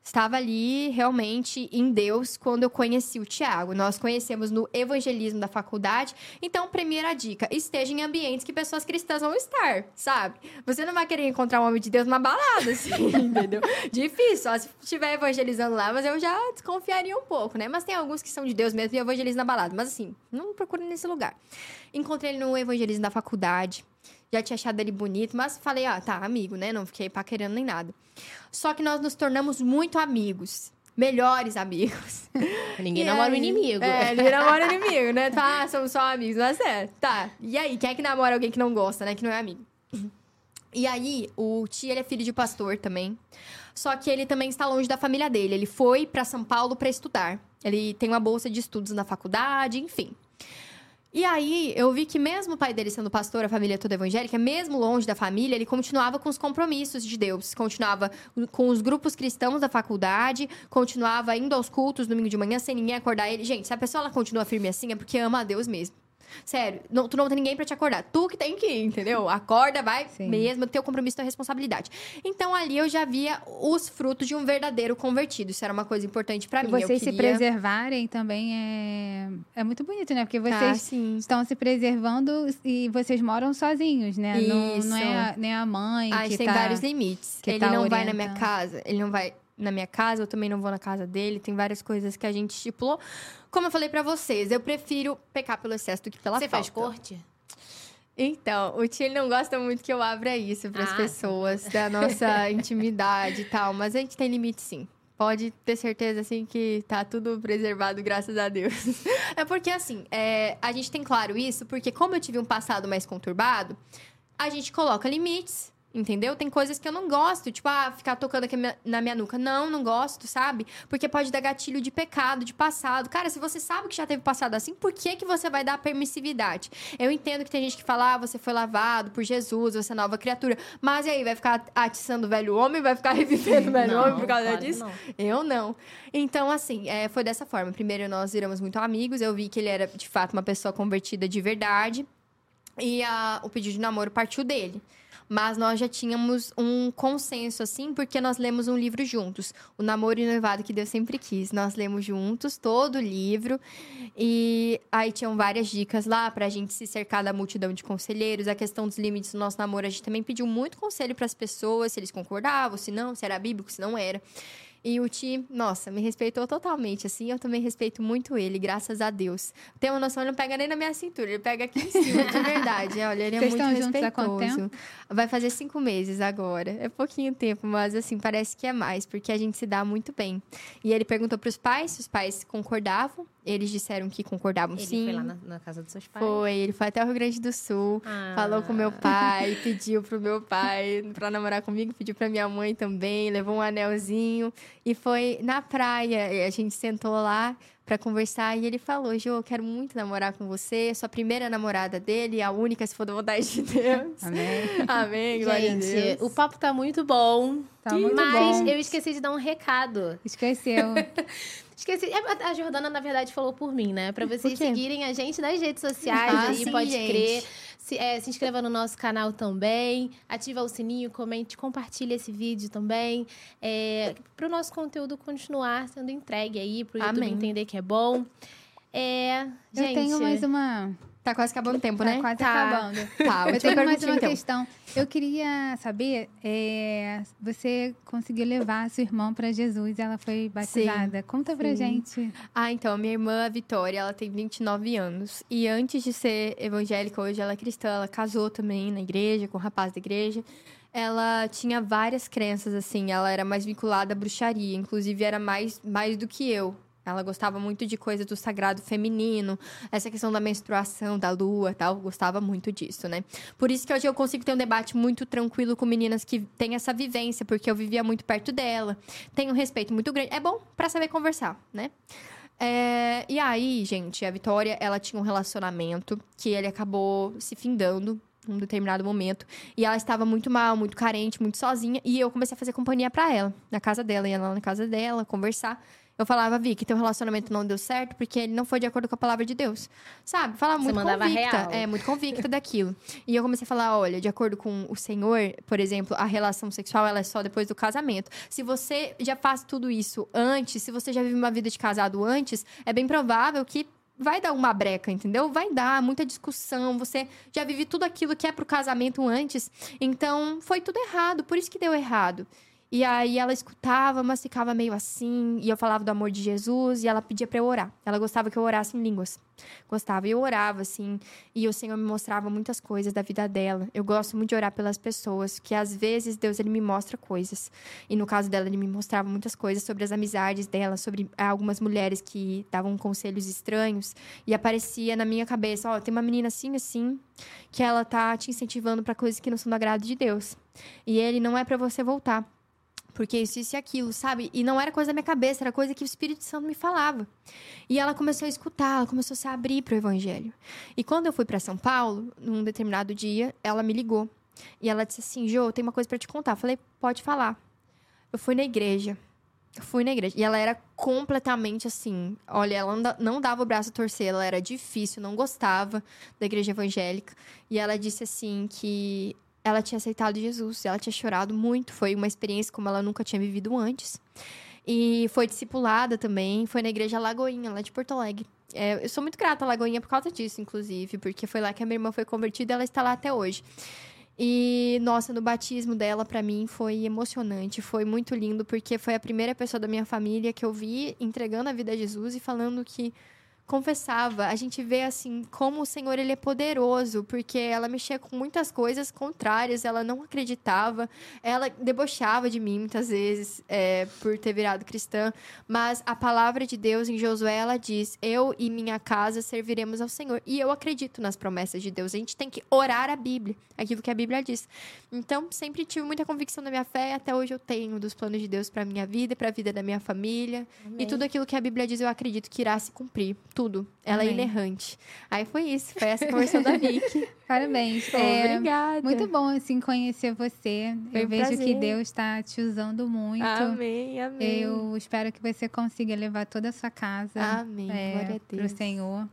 estava ali realmente em Deus quando eu conheci o Tiago. Nós conhecemos no evangelismo da faculdade. Então, primeira dica: esteja em ambientes que pessoas cristãs vão estar, sabe? Você não vai querer encontrar um homem de Deus numa balada, assim, entendeu? Difícil, só se estiver evangelizando lá, mas eu já desconfiaria um pouco, né? Mas tem alguns que são de Deus mesmo e evangelizam na balada. Mas assim, não procure nesse lugar. Encontrei ele no evangelismo da faculdade. Já tinha achado ele bonito, mas falei, ah, tá, amigo, né? Não fiquei paquerando nem nada. Só que nós nos tornamos muito amigos. Melhores amigos. Ninguém E namora o inimigo. É, ninguém namora o inimigo, né? Tá, ah, somos só amigos, mas é. Tá. E aí, quem é que namora alguém que não gosta, né? Que não é amigo? E aí, o tio, ele é filho de pastor também. Só que ele também está longe da família dele. Ele foi para São Paulo para estudar. Ele tem uma bolsa de estudos na faculdade, enfim. E aí, eu vi que mesmo o pai dele sendo pastor, a família toda evangélica, mesmo longe da família, ele continuava com os compromissos de Deus. Continuava com os grupos cristãos da faculdade, continuava indo aos cultos domingo de manhã sem ninguém acordar ele. Gente, se a pessoa ela continua firme assim, é porque ama a Deus mesmo. Sério, não- tu não tem ninguém pra te acordar. Tu que tem que ir, entendeu? Acorda, vai Sim. mesmo, teu compromisso, tua responsabilidade. Então ali eu já via os frutos de um verdadeiro convertido. Isso era uma coisa importante pra E mim. Vocês se queria- preservarem também é, é muito bonito, né? Porque Ah, vocês sim. estão se preservando e vocês moram sozinhos, né? Não, Isso. não é a, nem a mãe Ah, que tem tá... vários limites. que ele tá não vai na minha orientando. casa, ele não vai na minha casa, eu também não vou na casa dele. Tem várias coisas que a gente estipulou. Como eu falei pra vocês, eu prefiro pecar pelo excesso do que pela Você falta. faz corte? Então, o tio não gosta muito que eu abra isso para as Ah, pessoas, da nossa intimidade e tal, mas a gente tem limite sim. Pode ter certeza, assim, que tá tudo preservado, graças a Deus. É porque, assim, é, a gente tem claro isso, porque como eu tive um passado mais conturbado, a gente coloca limites, entendeu? Tem coisas que eu não gosto, tipo, ah, ficar tocando aqui na minha nuca. Não, não gosto, sabe? Porque pode dar gatilho de pecado, de passado. Cara, se você sabe que já teve passado assim, por que, que você vai dar permissividade? Eu entendo que tem gente que fala, ah, você foi lavado por Jesus, você é nova criatura. Mas e aí, vai ficar atiçando o velho homem? Vai ficar revivendo o velho Não, homem por causa claro disso? não. Eu não. Então, assim, é, foi dessa forma. Primeiro, nós viramos muito amigos. Eu vi que ele era, de fato, uma pessoa convertida de verdade. E a- o pedido de namoro partiu dele. Mas nós já tínhamos um consenso, assim, porque nós lemos um livro juntos. O Namoro e Noivado que Deus sempre quis. Nós lemos juntos todo o livro. E aí tinham várias dicas lá pra gente se cercar da multidão de conselheiros. A questão dos limites do nosso namoro, a gente também pediu muito conselho pras pessoas, se eles concordavam, se não, se era bíblico, se não era. E o Ti, nossa, me respeitou totalmente, assim. Eu também respeito muito ele, graças a Deus. Tem uma noção, ele não pega nem na minha cintura, ele pega aqui em cima, de verdade. Olha, ele é Vocês muito estão juntos há respeitoso. Vai fazer cinco meses agora. É pouquinho tempo, mas assim, parece que é mais, porque a gente se dá muito bem. E ele perguntou pros pais se os pais concordavam. Eles disseram que concordavam Ele sim. foi lá na, na casa dos seus pais. Foi, ele foi até o Rio Grande do Sul. Ah. Falou com meu pai, pediu pro meu pai pra namorar comigo, pediu pra minha mãe também, levou um anelzinho. E foi na praia, e a gente sentou lá pra conversar e ele falou: Jô, eu quero muito namorar com você. Sou a primeira namorada dele, a única, se for da vontade de Deus. Amém. Amém, glória a Gente, Deus. o papo tá muito bom. Tá muito mas bom. eu esqueci de dar um recado. Esqueceu. Esqueci. É, A Jordana, na verdade, falou por mim, né? Pra vocês seguirem a gente nas redes sociais Ah, aí, sim, pode gente. crer. Se, é, se inscreva no nosso canal também. Ativa o sininho, comente, compartilhe esse vídeo também. É, pro nosso conteúdo continuar sendo entregue aí, pro YouTube Amém. entender que é bom. É, Eu gente, tenho mais uma. Tá quase acabando o tempo, Tá né? quase Tá. acabando. Tá, Eu tenho mais uma então. questão. Eu queria saber, é, você conseguiu levar a sua irmã para Jesus, ela foi batizada. Conta pra sim. gente. Ah, então, minha irmã, a Vitória, ela tem 29 anos. E antes de ser evangélica, hoje ela é cristã, ela casou também na igreja, com um rapaz da igreja. Ela tinha várias crenças, assim, ela era mais vinculada à bruxaria, inclusive era mais, mais do que eu. Ela gostava muito de coisa do sagrado feminino, essa questão da menstruação, da lua tal, gostava muito disso, né? Por isso que hoje eu consigo ter um debate muito tranquilo com meninas que têm essa vivência, porque eu vivia muito perto dela, tenho um respeito muito grande. É bom pra saber conversar, né? É, e aí, gente, a Vitória, ela tinha um relacionamento que ele acabou se findando num determinado momento. E ela estava muito mal, muito carente, muito sozinha. E eu comecei a fazer companhia pra ela, na casa dela. Ia lá na casa dela, conversar. Eu falava, Vicky, teu relacionamento não deu certo porque ele não foi de acordo com a palavra de Deus. Sabe? Falava Você muito mandava convicta. real. É, muito convicta daquilo. E eu comecei a falar, olha, de acordo com o Senhor, por exemplo, a relação sexual ela é só depois do casamento. Se você já faz tudo isso antes, se você já vive uma vida de casado antes, é bem provável que vai dar uma breca, entendeu? Vai dar muita discussão, você já vive tudo aquilo que é pro casamento antes. Então, foi tudo errado, por isso que deu errado. E aí ela escutava, mas ficava meio assim, e eu falava do amor de Jesus, e ela pedia pra eu orar. Ela gostava que eu orasse em línguas. Gostava, e eu orava, assim, e o Senhor me mostrava muitas coisas da vida dela. Eu gosto muito de orar pelas pessoas, que às vezes Deus ele me mostra coisas. E no caso dela, ele me mostrava muitas coisas sobre as amizades dela, sobre ah, algumas mulheres que davam conselhos estranhos, e aparecia na minha cabeça, ó, tem uma menina assim, assim, que ela tá te incentivando pra coisas que não são do agrado de Deus. E ele não é pra você voltar. Porque isso, isso e aquilo, sabe? E não era coisa da minha cabeça, era coisa que o Espírito Santo me falava. E ela começou a escutar, ela começou a se abrir para o Evangelho. E quando eu fui para São Paulo, num determinado dia, ela me ligou. E ela disse assim: Jô, tem uma coisa para te contar. Eu falei: pode falar. Eu fui na igreja. Eu fui na igreja. E ela era completamente assim. Olha, ela não da- não dava o braço a torcer, ela era difícil, não gostava da igreja evangélica. E ela disse assim que ela tinha aceitado Jesus, ela tinha chorado muito, foi uma experiência como ela nunca tinha vivido antes. E foi discipulada também, foi na igreja Lagoinha, lá de Porto Alegre. É, eu sou muito grata à Lagoinha por causa disso, inclusive, porque foi lá que a minha irmã foi convertida e ela está lá até hoje. E, nossa, no batismo dela, pra mim, foi emocionante, foi muito lindo, porque foi a primeira pessoa da minha família que eu vi entregando a vida a Jesus e falando que confessava. A gente vê, assim, como o Senhor, ele é poderoso, porque ela mexia com muitas coisas contrárias, ela não acreditava, ela debochava de mim muitas vezes é, por ter virado cristã, mas a palavra de Deus em Josué, ela diz, eu e minha casa serviremos ao Senhor. E eu acredito nas promessas de Deus. A gente tem que orar a Bíblia, aquilo que a Bíblia diz. Então, sempre tive muita convicção na minha fé, até hoje eu tenho dos planos de Deus para minha vida, para a vida da minha família. E tudo aquilo que a Bíblia diz, eu acredito que irá se cumprir. Tudo. Ela é Amém. inerrante. Aí foi isso. Foi essa conversão da Vicky. Parabéns. É, Obrigada. muito bom, assim, conhecer você. Foi Eu um vejo que prazer. Deus está te usando muito. Amém, amém. Eu espero que você consiga levar toda a sua casa Amém. é, Glória a para o Deus. Senhor.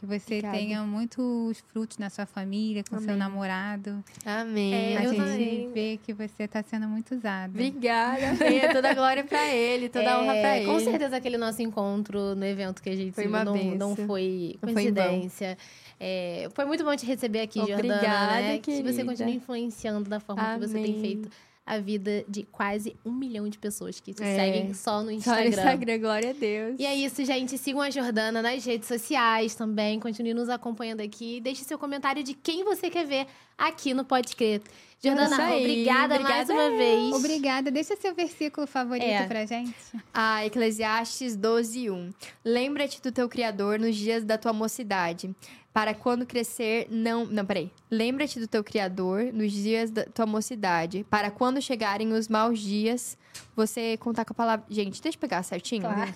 Que você Obrigada. tenha muitos frutos na sua família, com seu Amém. namorado. Amém. É, a eu gente também. vê que você está sendo muito usada. Obrigada, Fê. Toda a glória pra ele, toda a honra É, pra ele. Com certeza aquele nosso encontro no evento que a gente Foi uma não, não foi Não foi coincidência. É, foi muito bom te receber aqui, Jordana. Obrigada, Né? Que você continue influenciando da forma que você tem Amém. feito a vida de quase um milhão de pessoas que te É. seguem só no Só no Instagram. Instagram, glória a Deus. E é isso, gente. Sigam a Jordana nas redes sociais também. Continue nos acompanhando aqui. Deixe seu comentário de quem você quer ver aqui no Pode Crer. Jordana, Isso aí. obrigada, mais Obrigada uma vez. Obrigada. Deixa seu versículo favorito É. pra gente. Ah, Eclesiastes 12:1. Lembra-te do teu Criador nos dias da tua mocidade, para quando crescer não, não, peraí. Lembra-te do teu Criador nos dias da tua mocidade, para quando chegarem os maus dias, você contar com a palavra. Gente, deixa eu pegar certinho. Claro.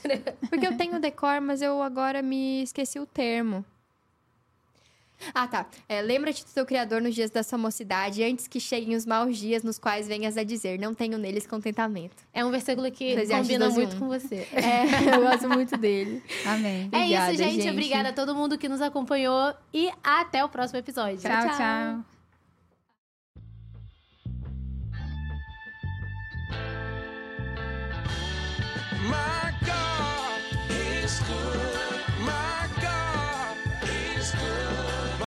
Porque eu tenho decor, mas eu agora me esqueci o termo. Ah, tá. É, Lembra-te do teu Criador nos dias da sua mocidade, antes que cheguem os maus dias nos quais venhas a dizer, não tenho neles contentamento. É um versículo que Eclesiastes combina 12:1. muito com você. É, eu gosto muito dele. Amém. É Obrigada, isso, gente. gente. Obrigada a todo mundo que nos acompanhou e até o próximo episódio. tchau. tchau. tchau.